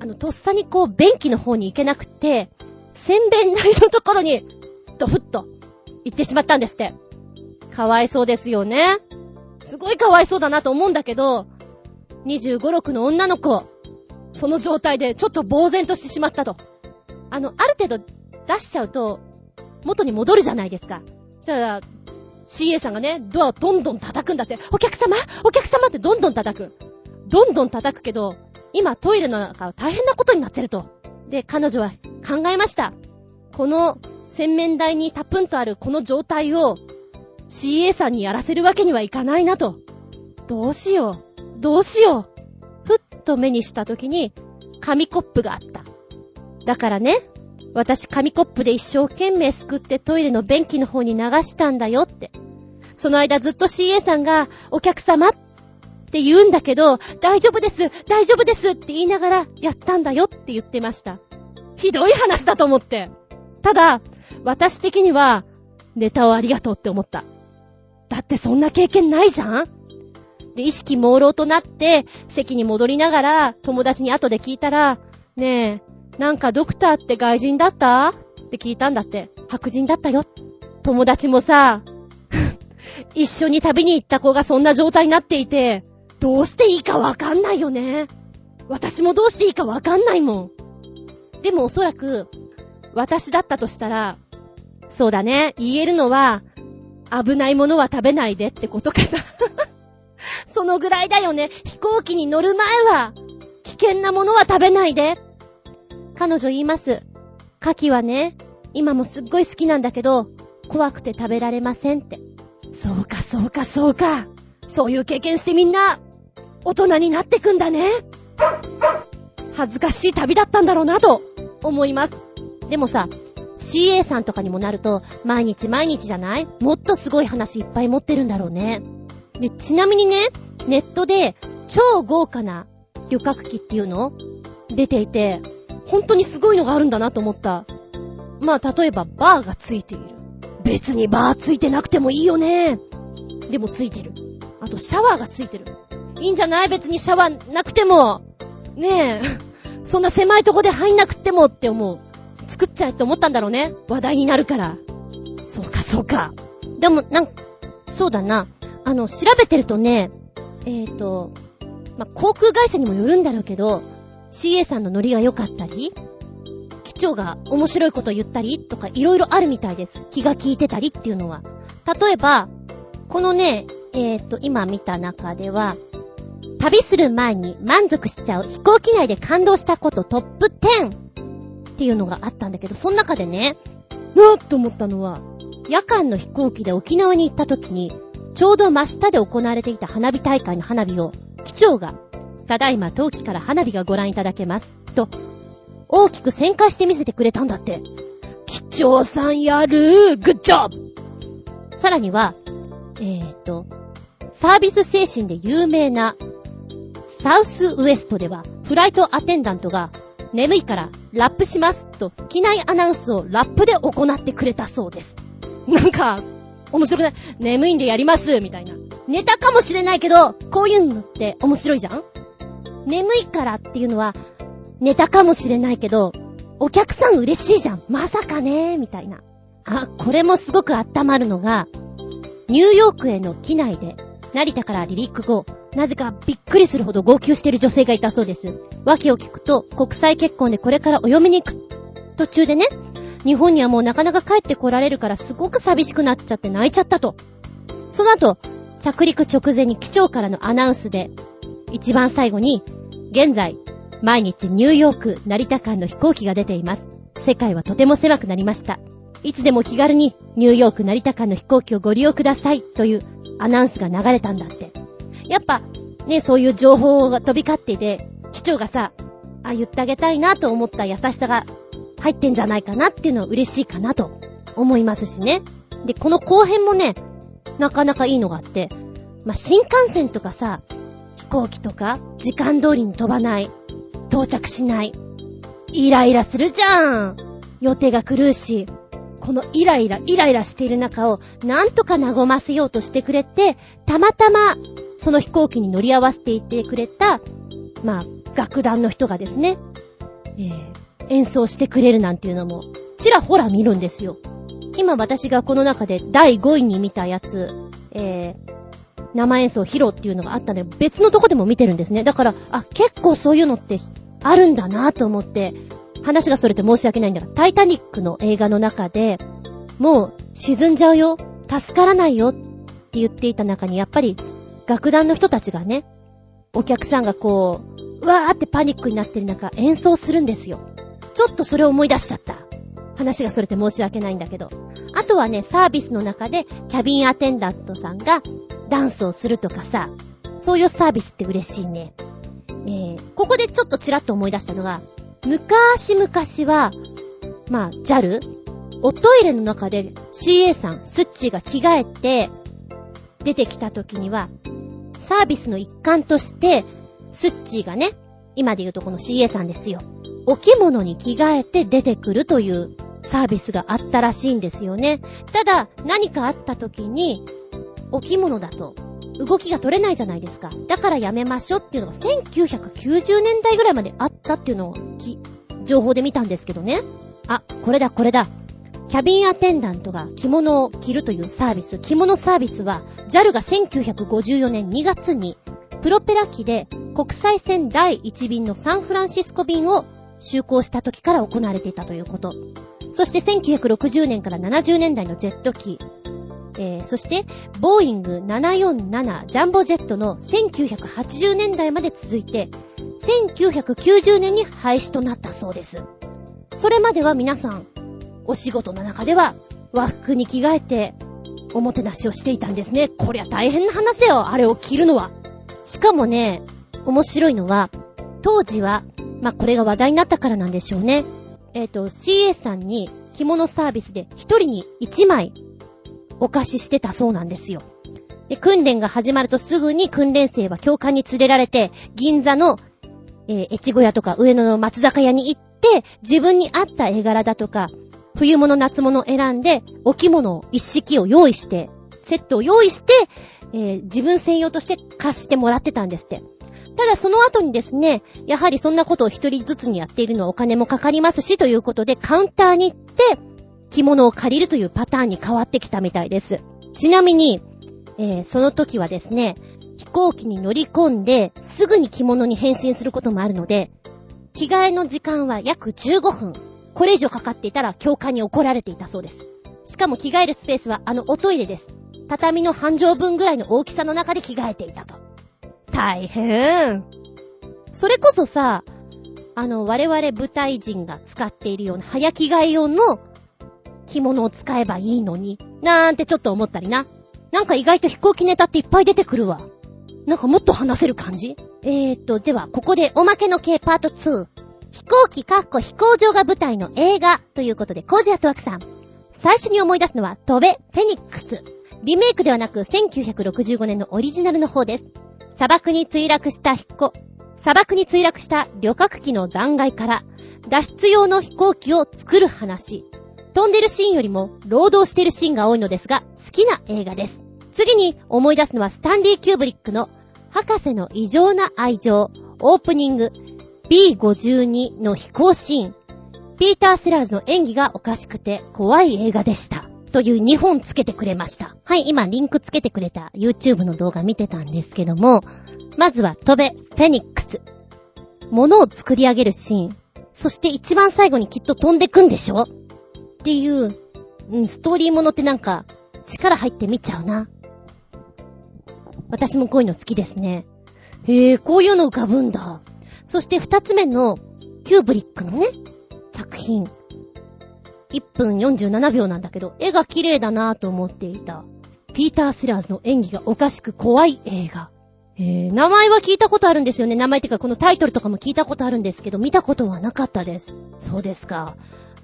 あの、とっさにこう、便器の方に行けなくて、洗便台のところに、ドフッと、行ってしまったんですって。かわいそうですよね。すごいかわいそうだなと思うんだけど、25、6の女の子、その状態でちょっと呆然としてしまったと。あの、ある程度出しちゃうと、元に戻るじゃないですか。そしたら、CA さんがね、ドアをどんどん叩くんだって、お客様？お客様？ってどんどん叩く。どんどん叩くけど、今トイレの中は大変なことになってると。で、彼女は考えました。この洗面台にタプンとあるこの状態を CA さんにやらせるわけにはいかないなと。どうしよう。どうしよう。ふっと目にした時に紙コップがあった。だからね、私紙コップで一生懸命すくってトイレの便器の方に流したんだよって。その間ずっと CA さんがお客様っって言うんだけど、大丈夫です、大丈夫ですって言いながらやったんだよって言ってました。ひどい話だと思って。ただ、私的には、ネタをありがとうって思った。だってそんな経験ないじゃんで、意識朦朧となって、席に戻りながら、友達に後で聞いたら、ねえ、なんかドクターって外人だった？って聞いたんだって。白人だったよ。友達もさ、一緒に旅に行った子がそんな状態になっていて、どうしていいかわかんないよね。私もどうしていいかわかんないもん。でもおそらく、私だったとしたら、そうだね、言えるのは、危ないものは食べないでってことかな そのぐらいだよね。飛行機に乗る前は、危険なものは食べないで。彼女言います。牡蠣はね、今もすっごい好きなんだけど、怖くて食べられませんって。そうか、そうか、そうか。そういう経験してみんな、大人になってくんだね。恥ずかしい旅だったんだろうなと思います。でもさ、CA さんとかにもなると、毎日毎日じゃない？もっとすごい話いっぱい持ってるんだろうね。で、ちなみにね、ネットで超豪華な旅客機っていうの？出ていて、本当にすごいのがあるんだなと思った。まあ、例えばバーがついている。別にバーついてなくてもいいよね。でもついてる。あとシャワーがついてる。いいんじゃない？別にシャワーなくても。ねえ。そんな狭いとこで入んなくてもって思う。作っちゃえって思ったんだろうね。話題になるから。そうか、そうか。でも、なん、そうだな。あの、調べてるとね、えっ、ー、と、ま航空会社にもよるんだろうけど、CA さんのノリが良かったり、機長が面白いこと言ったりとかいろいろあるみたいです。気が利いてたりっていうのは。例えば、このね、えっ、ー、と、今見た中では、旅する前に満足しちゃう飛行機内で感動したことトップ10っていうのがあったんだけど、その中でね、なぁと思ったのは、夜間の飛行機で沖縄に行った時に、ちょうど真下で行われていた花火大会の花火を、機長が、ただいま冬季から花火がご覧いただけます。と、大きく旋回して見せてくれたんだって。機長さんやるグッジョブさらには、えーと、サービス精神で有名なサウスウエストでは、フライトアテンダントが、眠いからラップしますと、機内アナウンスをラップで行ってくれたそうです。なんか、面白くない眠いんでやりますみたいな。ネタかもしれないけど、こういうのって面白いじゃん？眠いからっていうのは、ネタかもしれないけど、お客さん嬉しいじゃん。まさかねみたいな。あ、これもすごく温まるのが、ニューヨークへの機内で、成田から離陸後、なぜかびっくりするほど号泣してる女性がいたそうです。訳を聞くと、国際結婚でこれからお嫁に行く途中でね、日本にはもうなかなか帰ってこられるからすごく寂しくなっちゃって泣いちゃったと。その後、着陸直前に機長からのアナウンスで、一番最後に、現在、毎日ニューヨーク、成田間の飛行機が出ています。世界はとても狭くなりました。いつでも気軽にニューヨーク、成田間の飛行機をご利用くださいというアナウンスが流れたんだって。やっぱ、ね、そういう情報が飛び交っていて、機長がさ、あ、言ってあげたいなと思った優しさが入ってんじゃないかなっていうのは嬉しいかなと思いますしね。で、この後編もね、なかなかいいのがあって、まあ、新幹線とかさ、飛行機とか、時間通りに飛ばない、到着しない、イライラするじゃん予定が狂うし、このイライラ、イライラしている中を、なんとか和ませようとしてくれて、たまたま、その飛行機に乗り合わせていってくれた、まあ、楽団の人がですね、えー、演奏してくれるなんていうのも、ちらほら見るんですよ。今私がこの中で第5位に見たやつ、えー、生演奏披露っていうのがあったので、別のとこでも見てるんですね。だから、あ、結構そういうのってあるんだなと思って、話がそれて申し訳ないんだが、タイタニックの映画の中で、もう沈んじゃうよ、助からないよって言っていた中に、やっぱり楽団の人たちがね、お客さんがこう、うわーってパニックになってる中、演奏するんですよ。ちょっとそれを思い出しちゃった。話がそれて申し訳ないんだけど。あとはね、サービスの中で、キャビンアテンダントさんがダンスをするとかさ、そういうサービスって嬉しいね。えー、ここでちょっとちらっと思い出したのが、昔々は、まあ、JAL? おトイレの中で CA さん、スッチーが着替えて、出てきた時には、サービスの一環として、スッチーがね、今で言うとこの CA さんですよ。お着物に着替えて出てくるというサービスがあったらしいんですよね。ただ、何かあった時に、お着物だと動きが取れないじゃないですか。だからやめましょうっていうのが1990年代ぐらいまであったっていうのを情報で見たんですけどね。あ、これだこれだ。キャビンアテンダントが着物を着るというサービス。着物サービスは JAL が1954年2月にプロペラ機で国際線第1便のサンフランシスコ便を就航した時から行われていたということ。そして1960年から70年代のジェット機、えー、そして、ボーイング747ジャンボジェットの1980年代まで続いて、1990年に廃止となったそうです。それまでは皆さん、お仕事の中では和服に着替えて、おもてなしをしていたんですね。こりゃ大変な話だよ、あれを着るのは。しかもね、面白いのは、当時は、まあ、これが話題になったからなんでしょうね。えっ、ー、と、CA さんに着物サービスで一人に一枚お貸ししてたそうなんですよ。で、訓練が始まるとすぐに訓練生は教官に連れられて、銀座の、えー、越後屋とか上野の松坂屋に行って、自分に合った絵柄だとか、冬物夏物を選んで、お着物を一式を用意して、セットを用意して、えー、自分専用として貸してもらってたんですって。ただその後にですね、やはりそんなことを一人ずつにやっているのはお金もかかりますし、ということでカウンターに行って、着物を借りるというパターンに変わってきたみたいです。ちなみに、えー、その時はですね、飛行機に乗り込んで、すぐに着物に変身することもあるので、着替えの時間は約15分。これ以上かかっていたら教官に怒られていたそうです。しかも着替えるスペースはあのおトイレです。畳の半畳分ぐらいの大きさの中で着替えていたと。大変。それこそさ、あの、我々舞台人が使っているような早着替え用の着物を使えばいいのに、なんてちょっと思ったりな。なんか意外と飛行機ネタっていっぱい出てくるわ。なんかもっと話せる感じ？えーと、では、ここでおまけの系パート2。飛行機かっこ飛行場が舞台の映画ということで、コージアトワクさん。最初に思い出すのは、飛べ、フェニックス。リメイクではなく、1965年のオリジナルの方です。砂漠に墜落した飛行、砂漠に墜落した旅客機の残骸から、脱出用の飛行機を作る話。飛んでるシーンよりも労働してるシーンが多いのですが、好きな映画です。次に思い出すのはスタンリー・キューブリックの博士の異常な愛情、オープニング B52 の飛行シーン。ピーター・セラーズの演技がおかしくて怖い映画でした。という2本つけてくれました。はい、今リンクつけてくれた YouTube の動画見てたんですけども、まずは飛べ、フェニックス。物を作り上げるシーン。そして一番最後にきっと飛んでくんでしょ？っていう、うん、ストーリーものってなんか、力入って見ちゃうな。私もこういうの好きですね。へえ、こういうの浮かぶんだ。そして二つ目の、キューブリックのね、作品。1分47秒なんだけど、絵が綺麗だなぁと思っていた。ピーター・セラーズの演技がおかしく怖い映画。えー、名前は聞いたことあるんですよね。名前っていうか、このタイトルとかも聞いたことあるんですけど、見たことはなかったです。そうですか。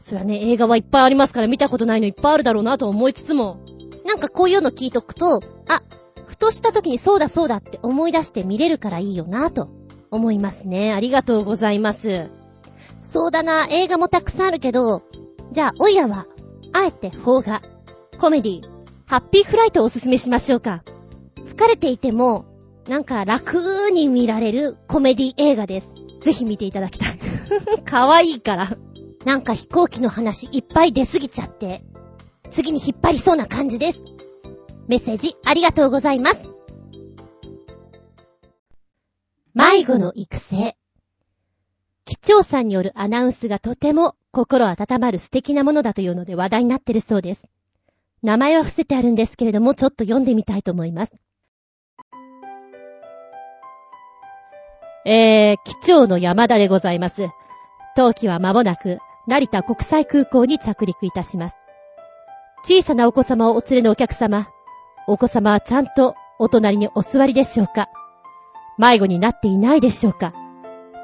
それはね、映画はいっぱいありますから見たことないのいっぱいあるだろうなと思いつつも、なんかこういうの聞いとくと、あ、ふとした時にそうだそうだって思い出して見れるからいいよなと思いますね。ありがとうございます。そうだな、映画もたくさんあるけど、じゃあ、おいらは、あえて邦画、コメディ、ハッピーフライトをおすすめしましょうか。疲れていても、なんか楽に見られるコメディ映画です。ぜひ見ていただきたい。かわいいから。なんか飛行機の話いっぱい出すぎちゃって、次に引っ張りそうな感じです。メッセージありがとうございます。迷子の育成。機長さんによるアナウンスがとても心温まる素敵なものだというので話題になってるそうです。名前は伏せてあるんですけれども、ちょっと読んでみたいと思います。えー、機長の山田でございます。当機は間もなく、成田国際空港に着陸いたします。小さなお子様をお連れのお客様、お子様はちゃんとお隣にお座りでしょうか？迷子になっていないでしょうか？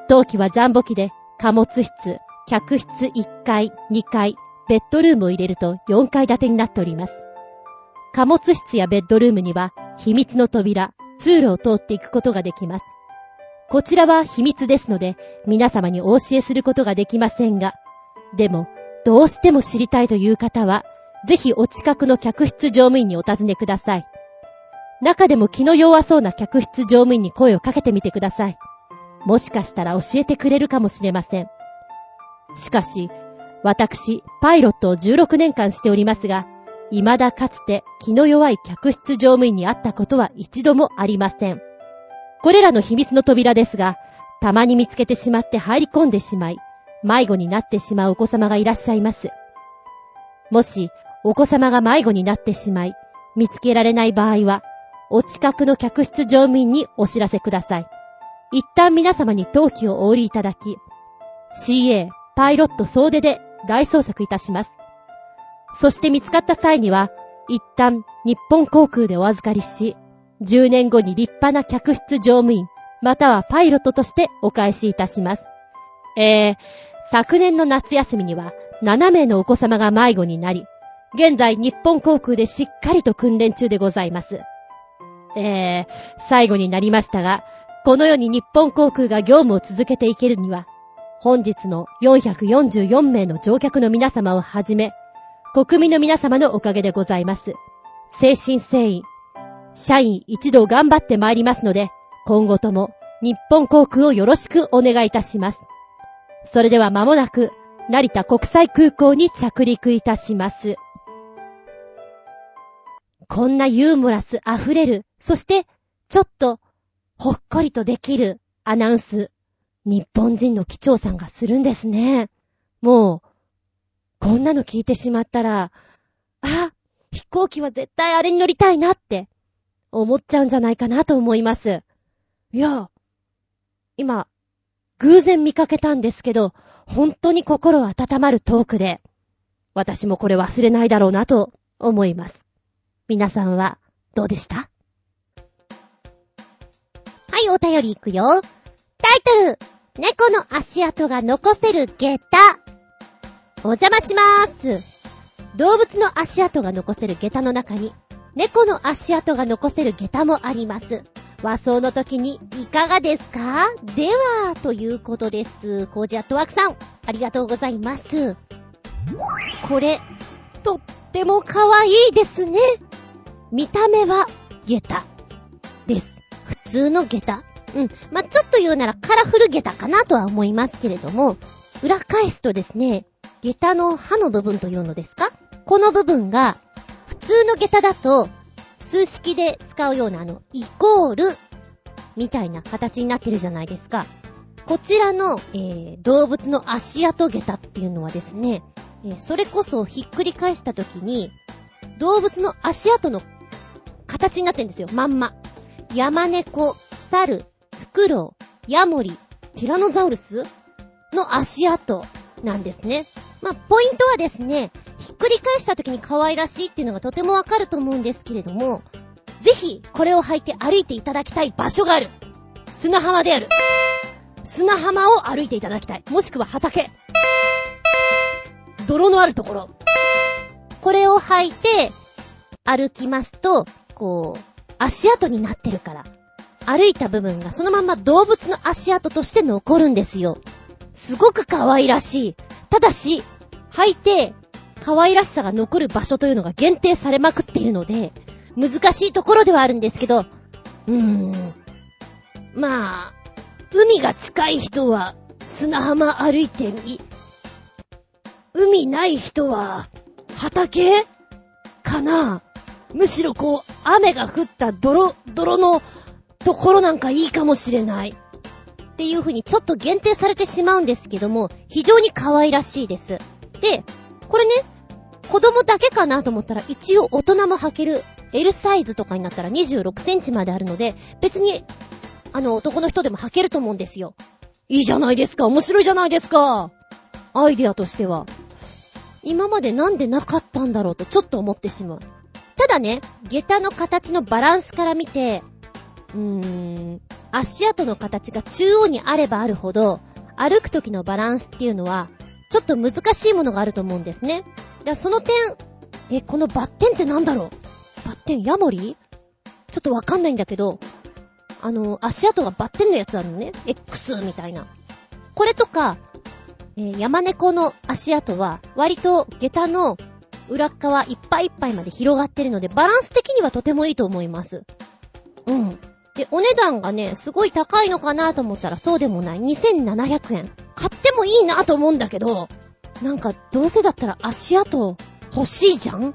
当機はジャンボ機で貨物室、客室1階、2階、ベッドルームを入れると4階建てになっております。貨物室やベッドルームには秘密の扉、通路を通っていくことができます。こちらは秘密ですので、皆様にお教えすることができませんが、でも、どうしても知りたいという方は、ぜひお近くの客室乗務員にお尋ねください。中でも気の弱そうな客室乗務員に声をかけてみてください。もしかしたら教えてくれるかもしれません。しかし、私、パイロットを16年間しておりますが、未だかつて気の弱い客室乗務員に会ったことは一度もありません。これらの秘密の扉ですが、たまに見つけてしまって入り込んでしまい、迷子になってしまうお子様がいらっしゃいます。もし、お子様が迷子になってしまい、見つけられない場合は、お近くの客室乗務員にお知らせください。一旦皆様に登記をお売りいただき、CA、パイロット総出で大捜索いたします。そして見つかった際には、一旦日本航空でお預かりし、10年後に立派な客室乗務員、またはパイロットとしてお返しいたします。えー、昨年の夏休みには7名のお子様が迷子になり、現在日本航空でしっかりと訓練中でございます。えー、最後になりましたが、このように日本航空が業務を続けていけるには、本日の444名の乗客の皆様をはじめ、国民の皆様のおかげでございます。精神誠意、社員一同頑張って参りますので、今後とも日本航空をよろしくお願いいたします。それでは間もなく、成田国際空港に着陸いたします。こんなユーモラス溢れる、そして、ちょっと、ほっこりとできるアナウンス、日本人の機長さんがするんですね。もう、こんなの聞いてしまったら、あ、飛行機は絶対あれに乗りたいなって思っちゃうんじゃないかなと思います。いや、今、偶然見かけたんですけど、本当に心温まるトークで、私もこれ忘れないだろうなと思います。皆さんはどうでした？はい、お便りいくよ。タイトル猫の足跡が残せる下駄お邪魔しまーす。動物の足跡が残せる下駄の中に猫の足跡が残せる下駄もあります。和装の時にいかがですか？では、ということです。コージアットワークさん、ありがとうございます。これ、とっても可愛いですね。見た目は下駄です。普通の下駄。うん。まあ、ちょっと言うならカラフル下駄かなとは思いますけれども、裏返すとですね、下駄の刃の部分というのですか？この部分が普通の下駄だと、数式で使うようなあの、イコール、みたいな形になってるじゃないですか。こちらの、えー、動物の足跡下駄っていうのはですね、えー、それこそひっくり返した時に、動物の足跡の形になってるんですよ、まんま。山猫、猿、フクロウ、ヤモリ、ティラノザウルスの足跡なんですね。まあ、ポイントはですね、ひっくり返した時に可愛らしいっていうのがとてもわかると思うんですけれども、ぜひ、これを履いて歩いていただきたい場所がある。砂浜である。砂浜を歩いていただきたい。もしくは畑。泥のあるところ。これを履いて、歩きますと、こう、足跡になってるから。歩いた部分がそのまま動物の足跡として残るんですよ。すごく可愛らしい。ただし、履いて可愛らしさが残る場所というのが限定されまくっているので、難しいところではあるんですけど、うーん。まあ、海が近い人は砂浜歩いてみ、海ない人は畑？かな？むしろこう、雨が降った泥、泥のところなんかいいかもしれない。っていう風にちょっと限定されてしまうんですけども、非常に可愛らしいです。で、これね、子供だけかなと思ったら一応大人も履ける L サイズとかになったら26センチまであるので、別に、あの、男の人でも履けると思うんですよ。いいじゃないですか。面白いじゃないですか。アイデアとしては。今までなんでなかったんだろうとちょっと思ってしまう。ただね、下駄の形のバランスから見て、うーん、足跡の形が中央にあればあるほど、歩く時のバランスっていうのは、ちょっと難しいものがあると思うんですね。その点、え、このバッテンってなんだろう？バッテンヤモリ？ちょっとわかんないんだけど、あの、足跡がバッテンのやつあるのね。X みたいな。これとか、えー、山猫の足跡は、割と下駄の裏側いっぱいいっぱいまで広がってるので、バランス的にはとてもいいと思います。うん。で、お値段がね、すごい高いのかなと思ったらそうでもない。2700円。買ってもいいなと思うんだけど、なんか、どうせだったら足跡欲しいじゃん？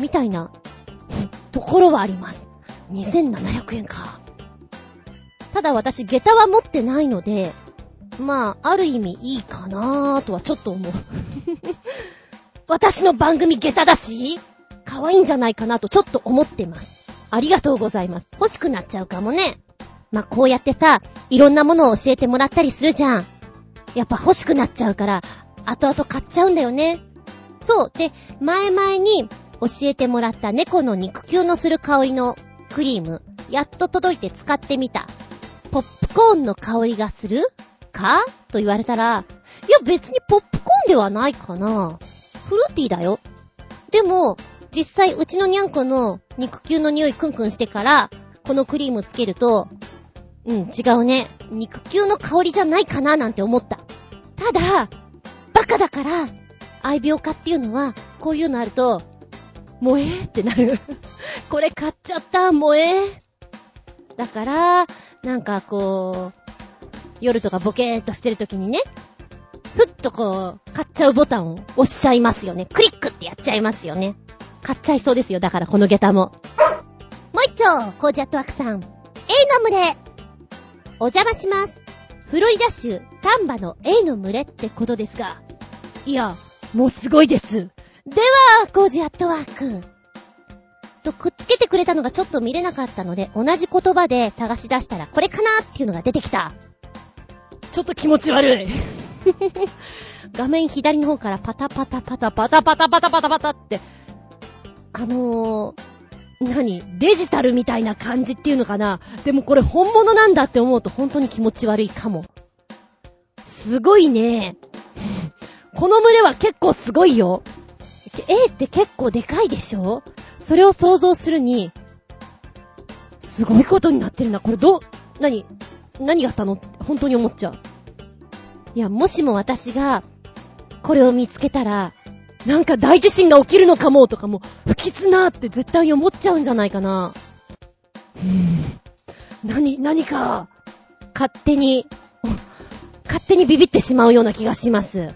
みたいな、ところはあります。2700円か。ただ私、下駄は持ってないので、まあ、ある意味いいかなーとはちょっと思う。私の番組下駄だし、可愛いんじゃないかなとちょっと思ってます。ありがとうございます。欲しくなっちゃうかもね。まあ、こうやってさ、いろんなものを教えてもらったりするじゃん。やっぱ欲しくなっちゃうから、後々買っちゃうんだよね。そう。で、前々に教えてもらった猫の肉球のする香りのクリーム、やっと届いて使ってみた。ポップコーンの香りがするか？と言われたら、いや別にポップコーンではないかな。フルーティーだよ。でも、実際うちのにゃんこの肉球の匂いクンクンしてから、このクリームつけると、うん、違うね。肉球の香りじゃないかななんて思った。ただ、バカだから、愛病家っていうのは、こういうのあると、萌えってなる。これ買っちゃった、萌え。だから、なんかこう、夜とかボケーっとしてる時にね、ふっとこう、買っちゃうボタンを押しちゃいますよね。クリックってやっちゃいますよね。買っちゃいそうですよ。だからこの下駄も。もう一丁、コージアットワークさん。A の群れ。お邪魔します。フロリダ州丹波の A の群れってことですが。いや、もうすごいです。では、コージアットワーク。と、くっつけてくれたのがちょっと見れなかったので、同じ言葉で探し出したら、これかなっていうのが出てきた。ちょっと気持ち悪い。画面左の方からパタパタパタパタパタパタパタパタって、あのー、何？デジタルみたいな感じっていうのかな？でもこれ本物なんだって思うと本当に気持ち悪いかも。すごいね。この群れは結構すごいよ。A って結構でかいでしょ？それを想像するに、すごいことになってるな。これどう、何？何があったの？って本当に思っちゃう。いや、もしも私が、これを見つけたら、なんか大地震が起きるのかもとかも、不吉なって絶対思っちゃうんじゃないかな。うーん。何、何か、勝手に、勝手にビビってしまうような気がします。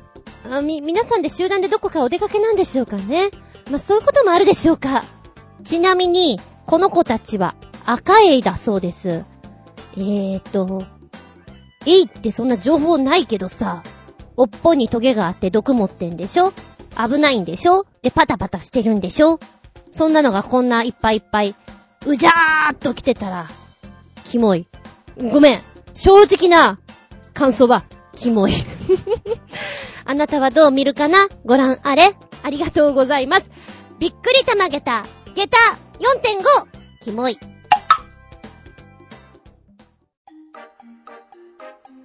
あ、み、皆さんで集団でどこかお出かけなんでしょうかね。まあ、そういうこともあるでしょうか。ちなみに、この子たちは赤エイだそうです。えーと、エイってそんな情報ないけどさ、おっぽにトゲがあって毒持ってんでしょ危ないんでしょ？で、パタパタしてるんでしょ？そんなのがこんないっぱいいっぱい、うじゃーっと来てたら、キモい。ごめん。正直な感想は、キモい。あなたはどう見るかな？ご覧あれありがとうございます。びっくりたまげた、下駄 4.5! キモい。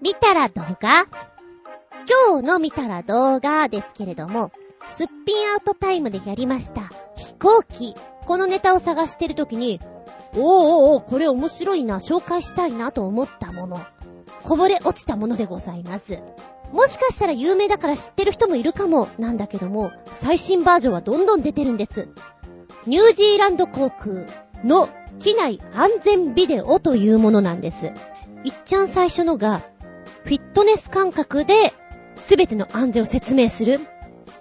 見たら動画？今日の見たら動画ですけれども、すっぴんアウトタイムでやりました。飛行機。このネタを探してるときに、おーおーおー、これ面白いな、紹介したいなと思ったもの。こぼれ落ちたものでございます。もしかしたら有名だから知ってる人もいるかも、なんだけども、最新バージョンはどんどん出てるんです。ニュージーランド航空の機内安全ビデオというものなんです。いっちゃん最初のが、フィットネス感覚で、すべての安全を説明する。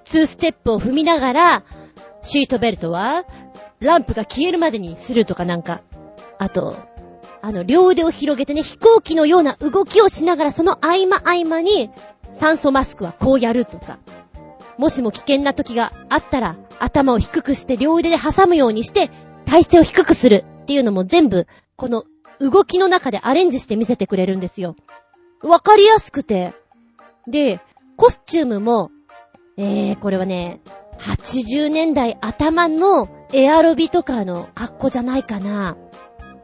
2ステップを踏みながら、シートベルトは、ランプが消えるまでにするとかなんか、あと、あの、両腕を広げてね、飛行機のような動きをしながら、その合間合間に、酸素マスクはこうやるとか、もしも危険な時があったら、頭を低くして両腕で挟むようにして、体勢を低くするっていうのも全部、この動きの中でアレンジして見せてくれるんですよ。わかりやすくて。で、コスチュームも、えー、これはね、80年代頭のエアロビとかの格好じゃないかな。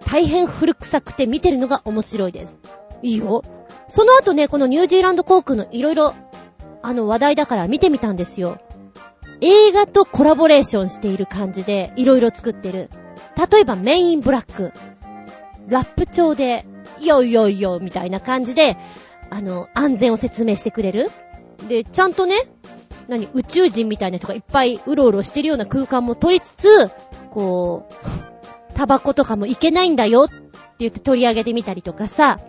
大変古臭くて見てるのが面白いです。いいよ。その後ね、このニュージーランド航空のいろいろ、あの話題だから見てみたんですよ。映画とコラボレーションしている感じで、いろいろ作ってる。例えばメインブラック。ラップ調で、よいよいよ、みたいな感じで、あの、安全を説明してくれる。で、ちゃんとね、何、宇宙人みたいな人がいっぱいうろうろしてるような空間も取りつつ、こう、タバコとかもいけないんだよって言って取り上げてみたりとかさ、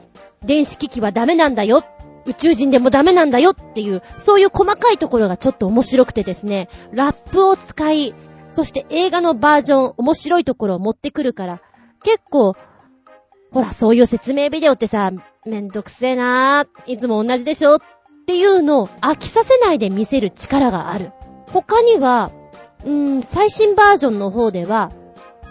電子機器はダメなんだよ、宇宙人でもダメなんだよっていう、そういう細かいところがちょっと面白くてですね、ラップを使い、そして映画のバージョン、面白いところを持ってくるから、結構、ほら、そういう説明ビデオってさ、めんどくせえなー、いつも同じでしょっっていうのを飽きさせないで見せる力がある。他には、うーん、最新バージョンの方では、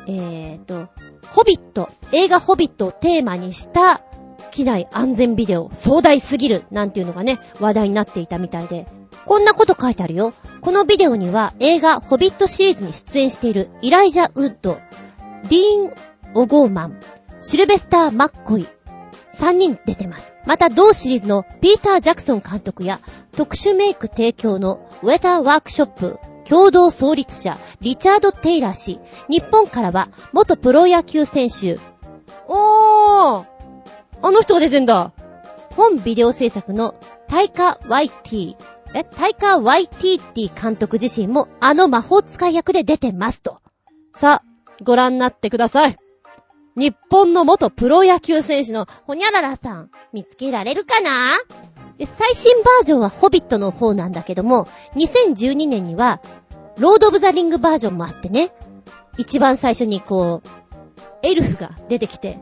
えーと、ホビット、映画ホビットをテーマにした機内安全ビデオ、壮大すぎる、なんていうのがね、話題になっていたみたいで、こんなこと書いてあるよ。このビデオには映画ホビットシリーズに出演しているイライジャ・ウッド、ディーン・オゴーマン、シルベスター・マッコイ、3人出てます。また同シリーズのピーター・ジャクソン監督や特殊メイク提供のウェターワークショップ共同創立者リチャード・テイラー氏、日本からは元プロ野球選手。おーあの人が出てんだ。本ビデオ制作のタイカ・ワイティ、え、タイカ・ワイティティ監督自身もあの魔法使い役で出てますと。さあ、ご覧になってください。日本の元プロ野球選手のホニャララさん、見つけられるかな？で、最新バージョンはホビットの方なんだけども、2012年には、ロード・オブ・ザ・リングバージョンもあってね、一番最初にこう、エルフが出てきて、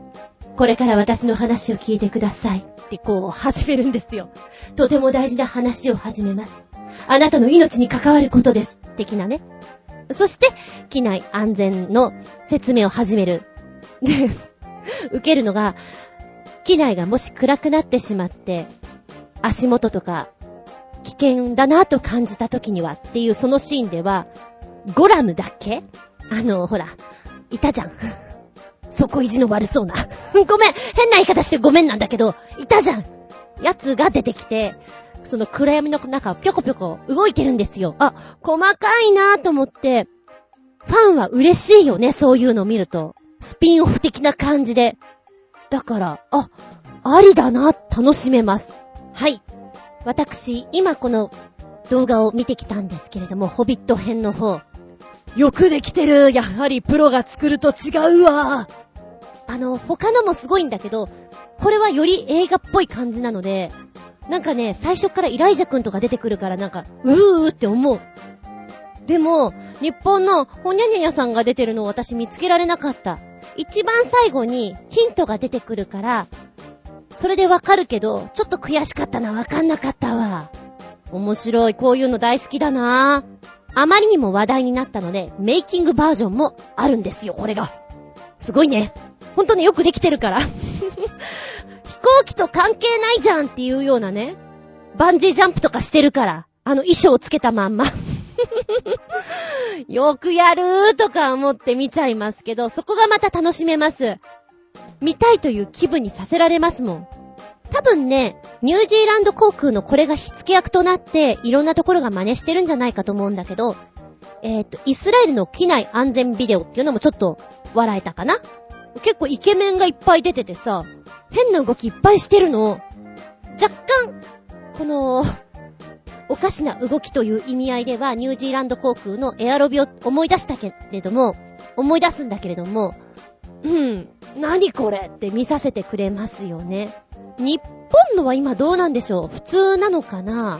これから私の話を聞いてくださいってこう始めるんですよ。とても大事な話を始めます。あなたの命に関わることです。的なね。そして、機内安全の説明を始める。で、受けるのが、機内がもし暗くなってしまって、足元とか、危険だなと感じた時にはっていうそのシーンでは、ゴラムだけあの、ほら、いたじゃん。底意地の悪そうな。ごめん変な言い方してごめんなんだけど、いたじゃんやつが出てきて、その暗闇の中ぴょこぴょこ動いてるんですよ。あ、細かいなぁと思って、ファンは嬉しいよね、そういうのを見ると。スピンオフ的な感じで。だから、あ、ありだな、楽しめます。はい。私、今この動画を見てきたんですけれども、ホビット編の方。よくできてるやはりプロが作ると違うわあの、他のもすごいんだけど、これはより映画っぽい感じなので、なんかね、最初からイライジャくんとか出てくるからなんか、うーって思う。でも、日本のほにゃにゃにゃさんが出てるのを私見つけられなかった。一番最後にヒントが出てくるから、それでわかるけど、ちょっと悔しかったな、わかんなかったわ。面白い、こういうの大好きだなあまりにも話題になったので、メイキングバージョンもあるんですよ、これが。すごいね。ほんとね、よくできてるから。飛行機と関係ないじゃんっていうようなね。バンジージャンプとかしてるから。あの衣装をつけたまんま。よくやるーとか思って見ちゃいますけど、そこがまた楽しめます。見たいという気分にさせられますもん。多分ね、ニュージーランド航空のこれが火付け役となって、いろんなところが真似してるんじゃないかと思うんだけど、えっ、ー、と、イスラエルの機内安全ビデオっていうのもちょっと笑えたかな結構イケメンがいっぱい出ててさ、変な動きいっぱいしてるの。若干、この、おかしな動きという意味合いでは、ニュージーランド航空のエアロビを思い出したけれども、思い出すんだけれども、うん、何これって見させてくれますよね。日本のは今どうなんでしょう？普通なのかな？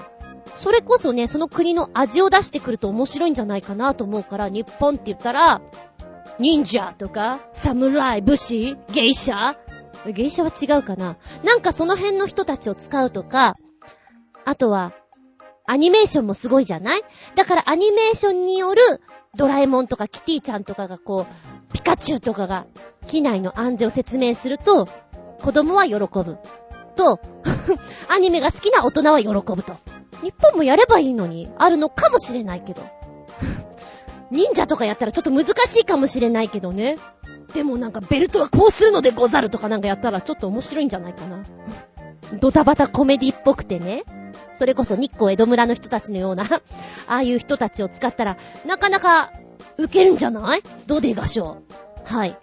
それこそね、その国の味を出してくると面白いんじゃないかなと思うから、日本って言ったら、忍者とか、侍、武士、芸者芸者は違うかな？なんかその辺の人たちを使うとか、あとは、アニメーションもすごいじゃない？だからアニメーションによるドラえもんとかキティちゃんとかがこう、ピカチュウとかが機内の安全を説明すると、子供は喜ぶ。と、アニメが好きな大人は喜ぶと。日本もやればいいのに、あるのかもしれないけど。忍者とかやったらちょっと難しいかもしれないけどね。でもなんかベルトはこうするのでござるとかなんかやったらちょっと面白いんじゃないかな。ドタバタコメディっぽくてね。それこそ日光江戸村の人たちのような、ああいう人たちを使ったら、なかなか受けるんじゃない？どうでいがしょう？はい。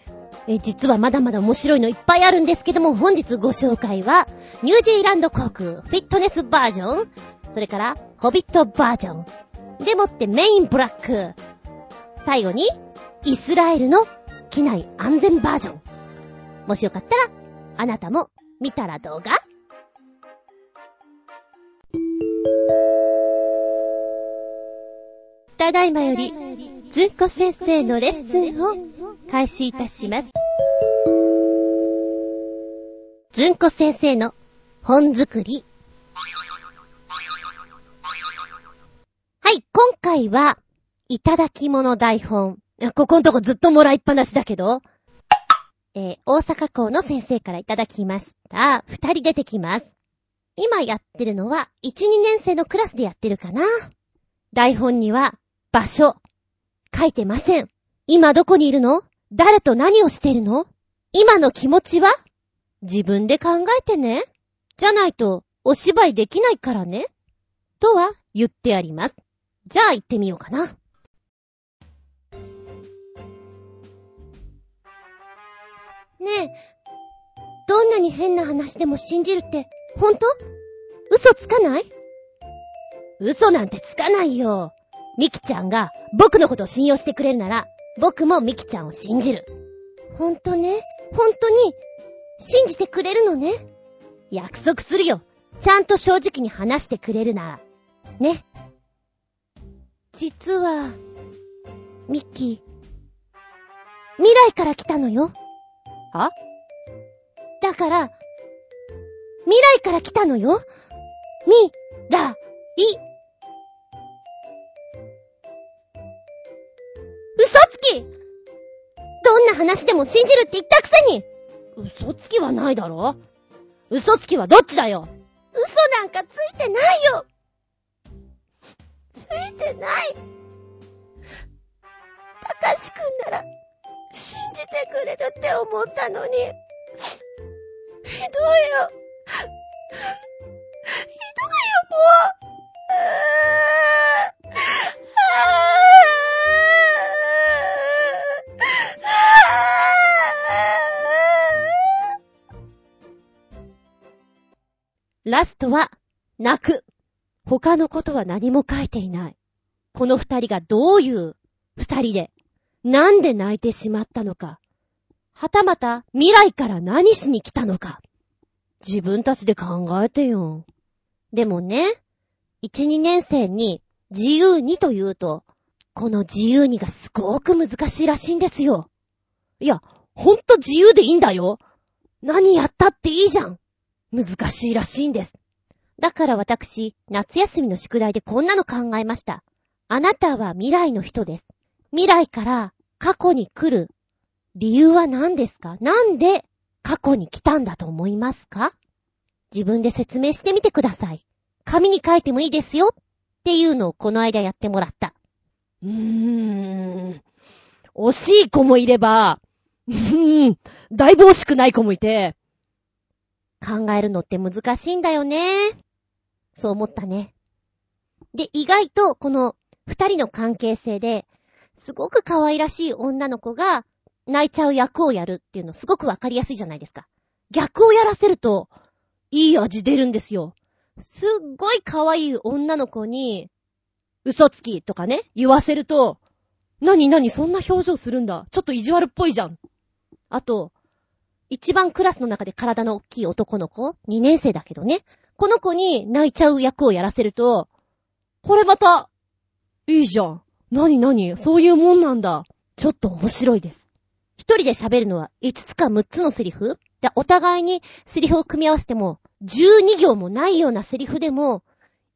え、実はまだまだ面白いのいっぱいあるんですけども、本日ご紹介は、ニュージーランド航空フィットネスバージョン、それから、ホビットバージョン、でもってメインブラック、最後に、イスラエルの機内安全バージョン。もしよかったら、あなたも見たら動画ただいまより、ずんこ先生のレッスンを開始いたします。ずんこ先生の本作り。はい、今回は、いただき物台本。ここんとこずっともらいっぱなしだけど、えー、大阪校の先生からいただきました。二人出てきます。今やってるのは、一、二年生のクラスでやってるかな。台本には、場所、書いてません。今どこにいるの？誰と何をしてるの？今の気持ちは？自分で考えてね。じゃないと、お芝居できないからね。とは言ってあります。じゃあ行ってみようかな。ねえ、どんなに変な話でも信じるって、ほんと嘘つかない？嘘なんてつかないよ。ミキちゃんが僕のことを信用してくれるなら、僕もミキちゃんを信じる。ほんとねほんとに、信じてくれるのね。約束するよ。ちゃんと正直に話してくれるなら。ね。実は、ミッキー、未来から来たのよ。はだから、未来から来たのよ。み、ら、い。嘘つき。どんな話でも信じるって言ったくせに。嘘つきはないだろ。嘘つきはどっちだよ。嘘なんかついてないよ。ついてない。たかしくんなら信じてくれるって思ったのに。ひどいよ。ひどいよもう。ああラストは、泣く。他のことは何も書いていない。この二人がどういう二人で、なんで泣いてしまったのか。はたまた未来から何しに来たのか。自分たちで考えてよ。でもね、一、二年生に自由にと言うと、この自由にがすごく難しいらしいんですよ。いや、ほんと自由でいいんだよ。何やったっていいじゃん。難しいらしいんです。だから私、夏休みの宿題でこんなの考えました。あなたは未来の人です。未来から過去に来る理由は何ですか？なんで過去に来たんだと思いますか？自分で説明してみてください。紙に書いてもいいですよっていうのをこの間やってもらった。うーん。惜しい子もいれば、うーん、だいぶ惜しくない子もいて、考えるのって難しいんだよね。そう思ったね。で、意外とこの二人の関係性で、すごく可愛らしい女の子が泣いちゃう役をやるっていうのすごくわかりやすいじゃないですか。逆をやらせると、いい味出るんですよ。すっごい可愛い女の子に、嘘つきとかね、言わせると、なになにそんな表情するんだ。ちょっと意地悪っぽいじゃん。あと、一番クラスの中で体の大きい男の子 ?2 年生だけどね。この子に泣いちゃう役をやらせると、これまた、いいじゃん。なになにそういうもんなんだ。ちょっと面白いです。一人で喋るのは5つか6つのセリフ？で、お互いにセリフを組み合わせても、12行もないようなセリフでも、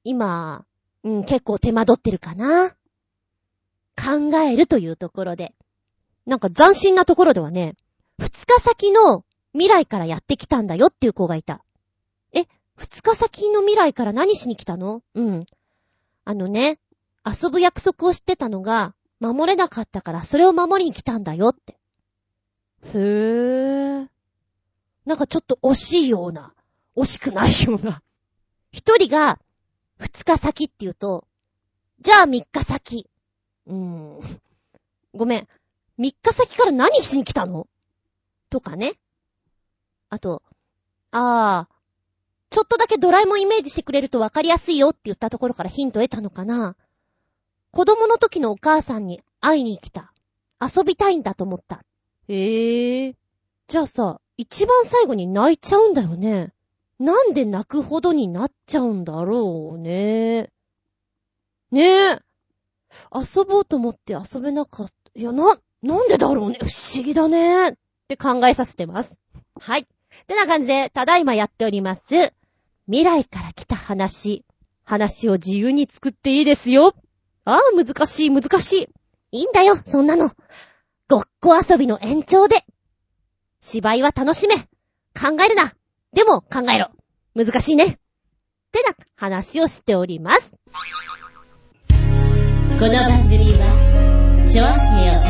今、うん、結構手間取ってるかな。考えるというところで。なんか斬新なところではね、二日先の未来からやってきたんだよっていう子がいた。え、二日先の未来から何しに来たの？うん。あのね、遊ぶ約束をしてたのが、守れなかったからそれを守りに来たんだよって。へー。なんかちょっと惜しいような、惜しくないような。一人が、二日先って言うと、じゃあ三日先。うーん。ごめん。三日先から何しに来たの？とかね。あと、ああ、ちょっとだけドラえもんイメージしてくれるとわかりやすいよって言ったところからヒント得たのかな。子供の時のお母さんに会いに来た。遊びたいんだと思った。へえ。じゃあさ、一番最後に泣いちゃうんだよね。なんで泣くほどになっちゃうんだろうね。ねえ。遊ぼうと思って遊べなかった。いや、な、なんでだろうね。不思議だね。って考えさせてます。はい。ってな感じで、ただいまやっております。未来から来た話。話を自由に作っていいですよ。ああ、難しい、難しい。いいんだよ、そんなの。ごっこ遊びの延長で。芝居は楽しめ。考えるな。でも考えろ。難しいね。ってな話をしております。この番組は、ちょあへよ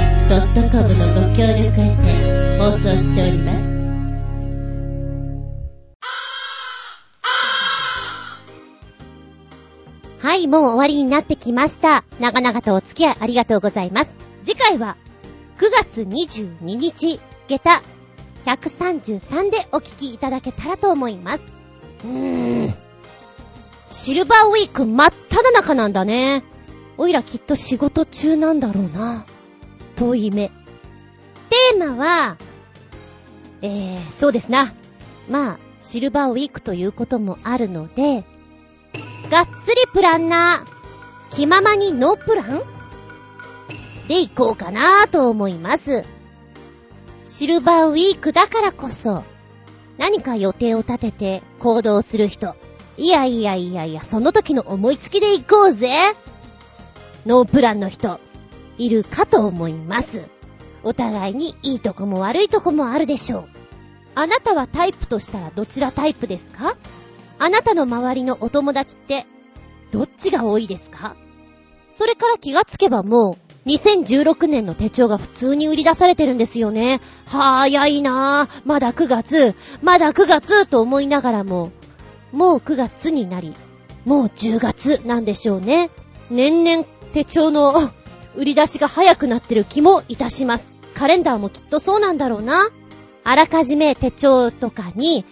.com のご協力へ放送しております。はい、もう終わりになってきました。長々とお付き合いありがとうございます。次回は、9月22日、下駄133でお聞きいただけたらと思います。うーん。シルバーウィーク真っ只中なんだね。おいらきっと仕事中なんだろうな。遠い目。テーマは、えー、そうですな。まあ、シルバーウィークということもあるので、がっつりプランナー、気ままにノープラン？で行こうかなと思います。シルバーウィークだからこそ、何か予定を立てて行動する人。いやいやいやいや、その時の思いつきで行こうぜノープランの人、いるかと思います。お互いにいいとこも悪いとこもあるでしょう。あなたはタイプとしたらどちらタイプですか？あなたの周りのお友達って、どっちが多いですか？それから気がつけばもう、2016年の手帳が普通に売り出されてるんですよね。早いなぁ。まだ9月、まだ9月と思いながらも、もう9月になり、もう10月なんでしょうね。年々手帳の 売り出しが早くなってる気もいたします。カレンダーもきっとそうなんだろうな。あらかじめ手帳とかに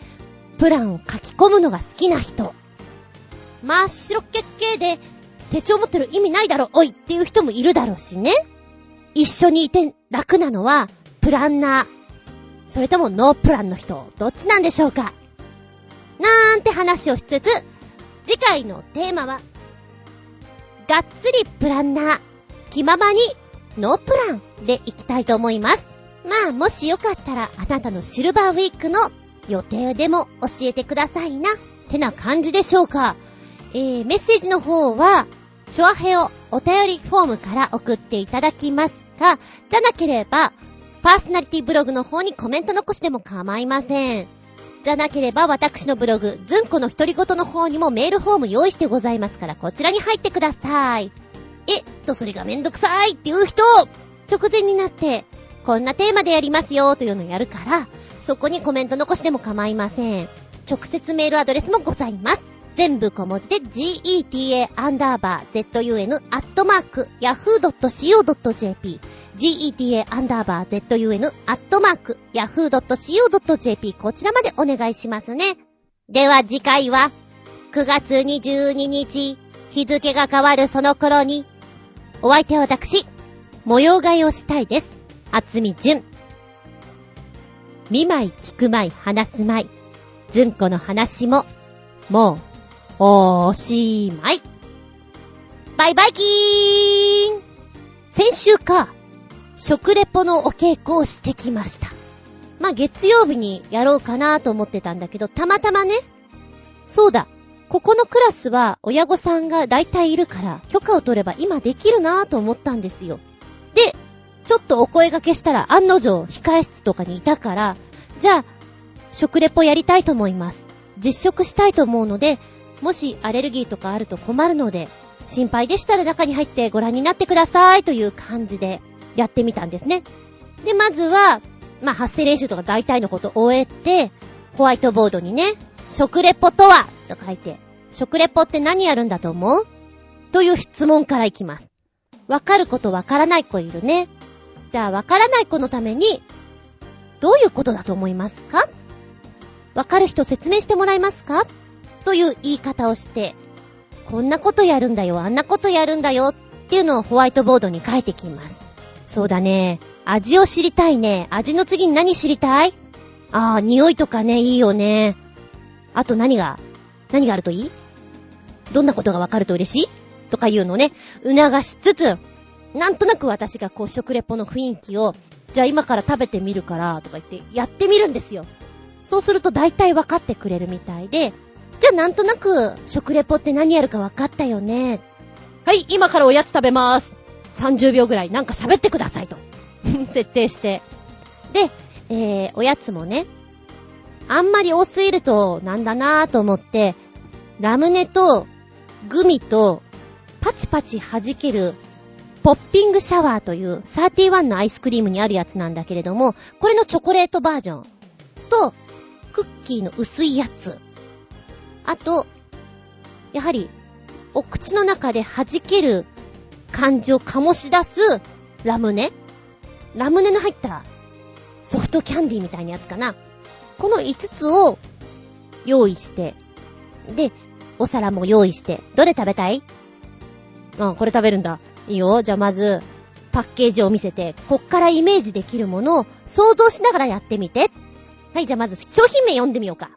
プランを書き込むのが好きな人。真っ白けっけで手帳持ってる意味ないだろ、おいっていう人もいるだろうしね。一緒にいて楽なのはプランナー。それともノープランの人、どっちなんでしょうかなんて話をしつつ、次回のテーマは、がっつりプランナー、気ままにノープランでいきたいと思います。まあ、もしよかったら、あなたのシルバーウィークの予定でも教えてくださいな。ってな感じでしょうか。えー、メッセージの方は、チョアヘオお便りフォームから送っていただきますが、じゃなければ、パーソナリティブログの方にコメント残しても構いません。じゃなければ私のブログ、ズンコの独り言の方にもメールフォーム用意してございますからこちらに入ってください。えっと、それがめんどくさいっていう人、直前になって、こんなテーマでやりますよというのをやるから、そこにコメント残しても構いません。直接メールアドレスもございます。全部小文字で geta アンダーバー zun アットマーク yahoo.co.jp geta アンダーバー zun アットマーク yahoo.co.jp こちらまでお願いしますね。では次回は9月22日日付が変わるその頃にお相手は私模様替えをしたいです。あつみじゅん。見舞い聞く舞い話す舞い。ずんこの話も、もう、おーしまい。バイバイキーン先週か、食レポのお稽古をしてきました。まあ、月曜日にやろうかなと思ってたんだけど、たまたまね、そうだ、ここのクラスは親御さんが大体いるから、許可を取れば今できるなぁと思ったんですよ。で、ちょっとお声掛けしたら案の定控室とかにいたから、じゃあ、食レポやりたいと思います。実食したいと思うので、もしアレルギーとかあると困るので、心配でしたら中に入ってご覧になってくださいという感じでやってみたんですね。で、まずは、まあ、発声練習とか大体のことを終えて、ホワイトボードにね、食レポとはと書いて、食レポって何やるんだと思う？という質問からいきます。わかることわからない子いるね。じゃあわからない子のために、どういうことだと思いますか？わかる人説明してもらえますか？という言い方をして、こんなことやるんだよ、あんなことやるんだよっていうのをホワイトボードに書いてきます。そうだね。味を知りたいね。味の次に何知りたい？ああ、匂いとかね、いいよね。あと何が、何があるといい？どんなことがわかると嬉しい？とかいうのね、促しつつ、なんとなく私がこう食レポの雰囲気を、じゃあ今から食べてみるから、とか言ってやってみるんですよ。そうすると大体分かってくれるみたいで、じゃあなんとなく食レポって何やるか分かったよね。はい、今からおやつ食べます。30秒ぐらいなんか喋ってくださいと。設定して。で、えー、おやつもね、あんまり多すぎるとなんだなぁと思って、ラムネとグミとパチパチ弾けるポッピングシャワーという31のアイスクリームにあるやつなんだけれども、これのチョコレートバージョンと、クッキーの薄いやつ。あと、やはり、お口の中で弾ける感じを醸し出すラムネ？ラムネの入ったソフトキャンディーみたいなやつかな。この5つを用意して、で、お皿も用意して、どれ食べたい？あ、これ食べるんだ。いいよ。じゃあまず、パッケージを見せて、こっからイメージできるものを想像しながらやってみて。はい、じゃあまず商品名読んでみようか。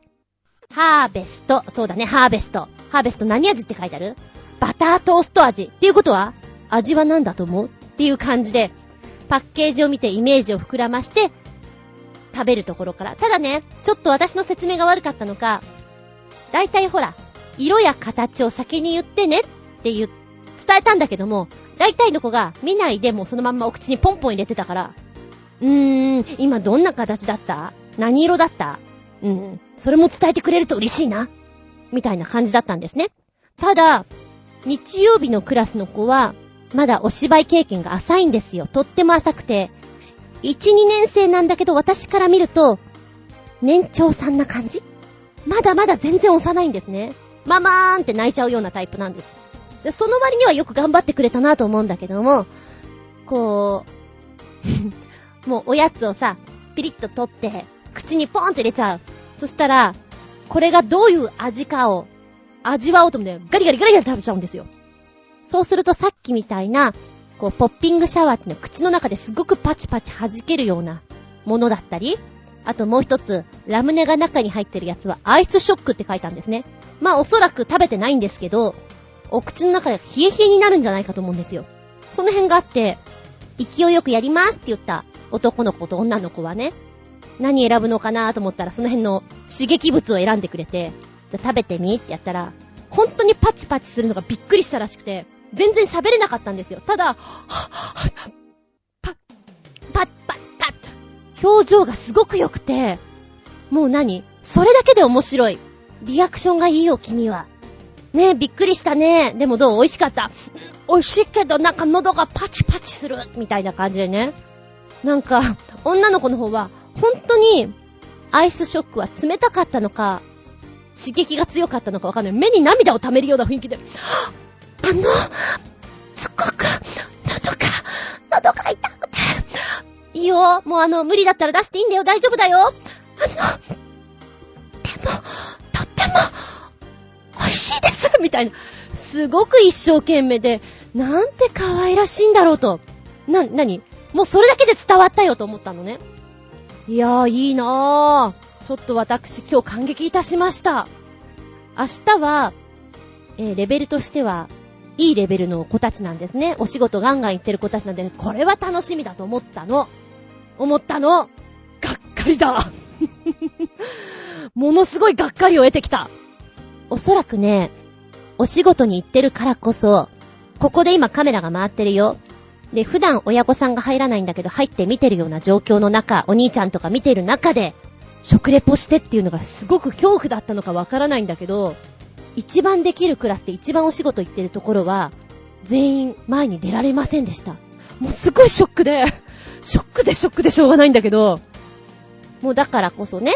ハーベスト。そうだね、ハーベスト。ハーベスト何味って書いてある？バタートースト味。っていうことは味は何だと思う？っていう感じで、パッケージを見てイメージを膨らまして、食べるところから。ただね、ちょっと私の説明が悪かったのか、だいたいほら、色や形を先に言ってねって言、伝えたんだけども、大体の子が見ないでもうそのまんまお口にポンポン入れてたから、うーん、今どんな形だった？何色だった？うん、それも伝えてくれると嬉しいな。みたいな感じだったんですね。ただ、日曜日のクラスの子は、まだお芝居経験が浅いんですよ。とっても浅くて。1、2年生なんだけど私から見ると、年長さんな感じ？まだまだ全然幼いんですね。ママーンって泣いちゃうようなタイプなんです。でその割にはよく頑張ってくれたなと思うんだけども、こう、もうおやつをさ、ピリッと取って、口にポーンって入れちゃう。そしたら、これがどういう味かを味わおうと思ってガリガリガリガリ食べちゃうんですよ。そうするとさっきみたいな、こう、ポッピングシャワーっての口の中ですごくパチパチ弾けるようなものだったり、あともう一つ、ラムネが中に入ってるやつはアイスショックって書いたんですね。まあおそらく食べてないんですけど、お口の中で冷え冷えになるんじゃないかと思うんですよ。その辺があって、勢いよくやりますって言った男の子と女の子はね、何選ぶのかなと思ったらその辺の刺激物を選んでくれて、じゃあ食べてみってやったら、本当にパチパチするのがびっくりしたらしくて、全然喋れなかったんですよ。ただ、パッ、パッ、パッ、パッ、表情がすごく良くて、もう何？それだけで面白い。リアクションがいいよ、君は。ねえ、びっくりしたね。でもどう？美味しかった？美味しいけど、なんか喉がパチパチする。みたいな感じでね。なんか、女の子の方は、本当に、アイスショックは冷たかったのか、刺激が強かったのかわかんない。目に涙を溜めるような雰囲気で、あの、すっごく、喉が、喉が痛くて。いいよ。もうあの、無理だったら出していいんだよ。大丈夫だよ。あの、でも、とっても、美味しいです。みたいな。すごく一生懸命で、なんて可愛らしいんだろうと。な、なにもうそれだけで伝わったよと思ったのね。いやー、いいなー。ちょっと私今日感激いたしました。明日は、えー、レベルとしては、いいレベルの子たちなんですね。お仕事ガンガン行ってる子たちなんで、これは楽しみだと思ったの。思ったの。がっかりだ。ものすごいがっかりを得てきた。おそらくね、お仕事に行ってるからこそ、ここで今カメラが回ってるよ。で、普段親御さんが入らないんだけど、入って見てるような状況の中、お兄ちゃんとか見てる中で、食レポしてっていうのがすごく恐怖だったのかわからないんだけど、一番できるクラスで一番お仕事行ってるところは、全員前に出られませんでした。もうすごいショックで、ショックでショックでしょうがないんだけど、もうだからこそね、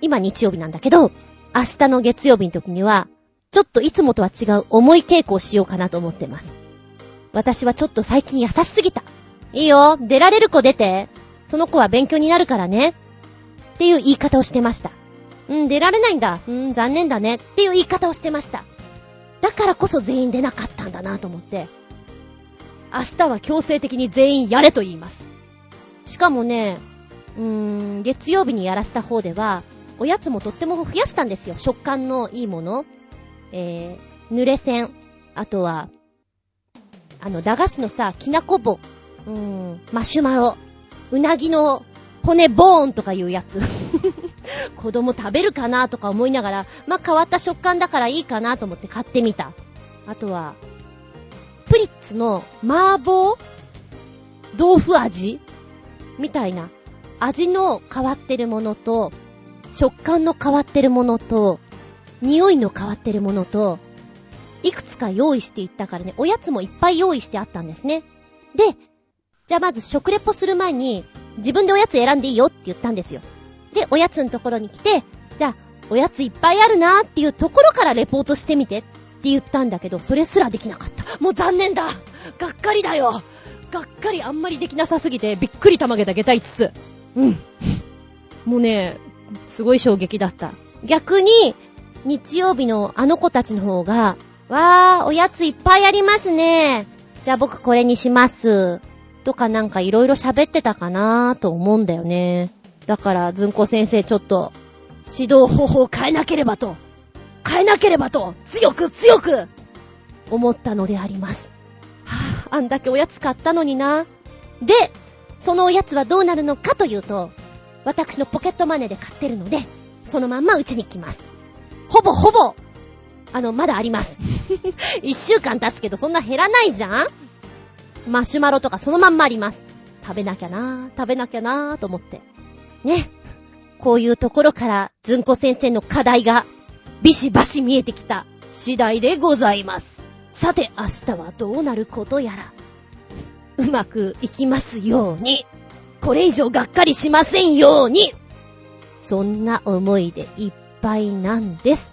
今日曜日なんだけど、明日の月曜日の時には、ちょっといつもとは違う重い稽古をしようかなと思ってます。私はちょっと最近優しすぎた。いいよ、出られる子出て。その子は勉強になるからね。っていう言い方をしてました。うん、出られないんだ。うん、残念だね。っていう言い方をしてました。だからこそ全員出なかったんだなと思って。明日は強制的に全員やれと言います。しかもね、うーん、月曜日にやらせた方では、おやつもとっても増やしたんですよ。食感のいいもの。えー、濡れ線。あとは、あの、駄菓子のさ、きなこ棒。うーん、マシュマロ。うなぎの骨ボーンとかいうやつ。子供食べるかなとか思いながら、まあ、変わった食感だからいいかなと思って買ってみた。あとは、プリッツの麻婆豆腐味みたいな。味の変わってるものと、食感の変わってるものと、匂いの変わってるものと、いくつか用意していったからね、おやつもいっぱい用意してあったんですね。で、じゃあまず食レポする前に、自分でおやつ選んでいいよって言ったんですよ。で、おやつのところに来て、じゃあ、おやついっぱいあるなーっていうところからレポートしてみてって言ったんだけど、それすらできなかった。もう残念だがっかりだよがっかりあんまりできなさすぎて、びっくりたまげた下駄5つ。うん。もうね、すごい衝撃だった。逆に、日曜日のあの子たちの方が、わー、おやついっぱいありますね。じゃあ僕これにします。とかなんかいろいろ喋ってたかなーと思うんだよね。だから、ずんこ先生ちょっと、指導方法を変えなければと、変えなければと、強く強く、思ったのであります。はぁ、あんだけおやつ買ったのにな。で、そのおやつはどうなるのかというと、私のポケットマネーで買ってるので、そのまんまうちに来ます。ほぼほぼ、あの、まだあります。一週間経つけどそんな減らないじゃん？マシュマロとかそのまんまあります。食べなきゃなぁ食べなきゃなぁと思って。ね。こういうところから、ずんこ先生の課題が、ビシバシ見えてきた次第でございます。さて、明日はどうなることやら。うまくいきますように。これ以上がっかりしませんように。そんな思いでいっぱいなんです。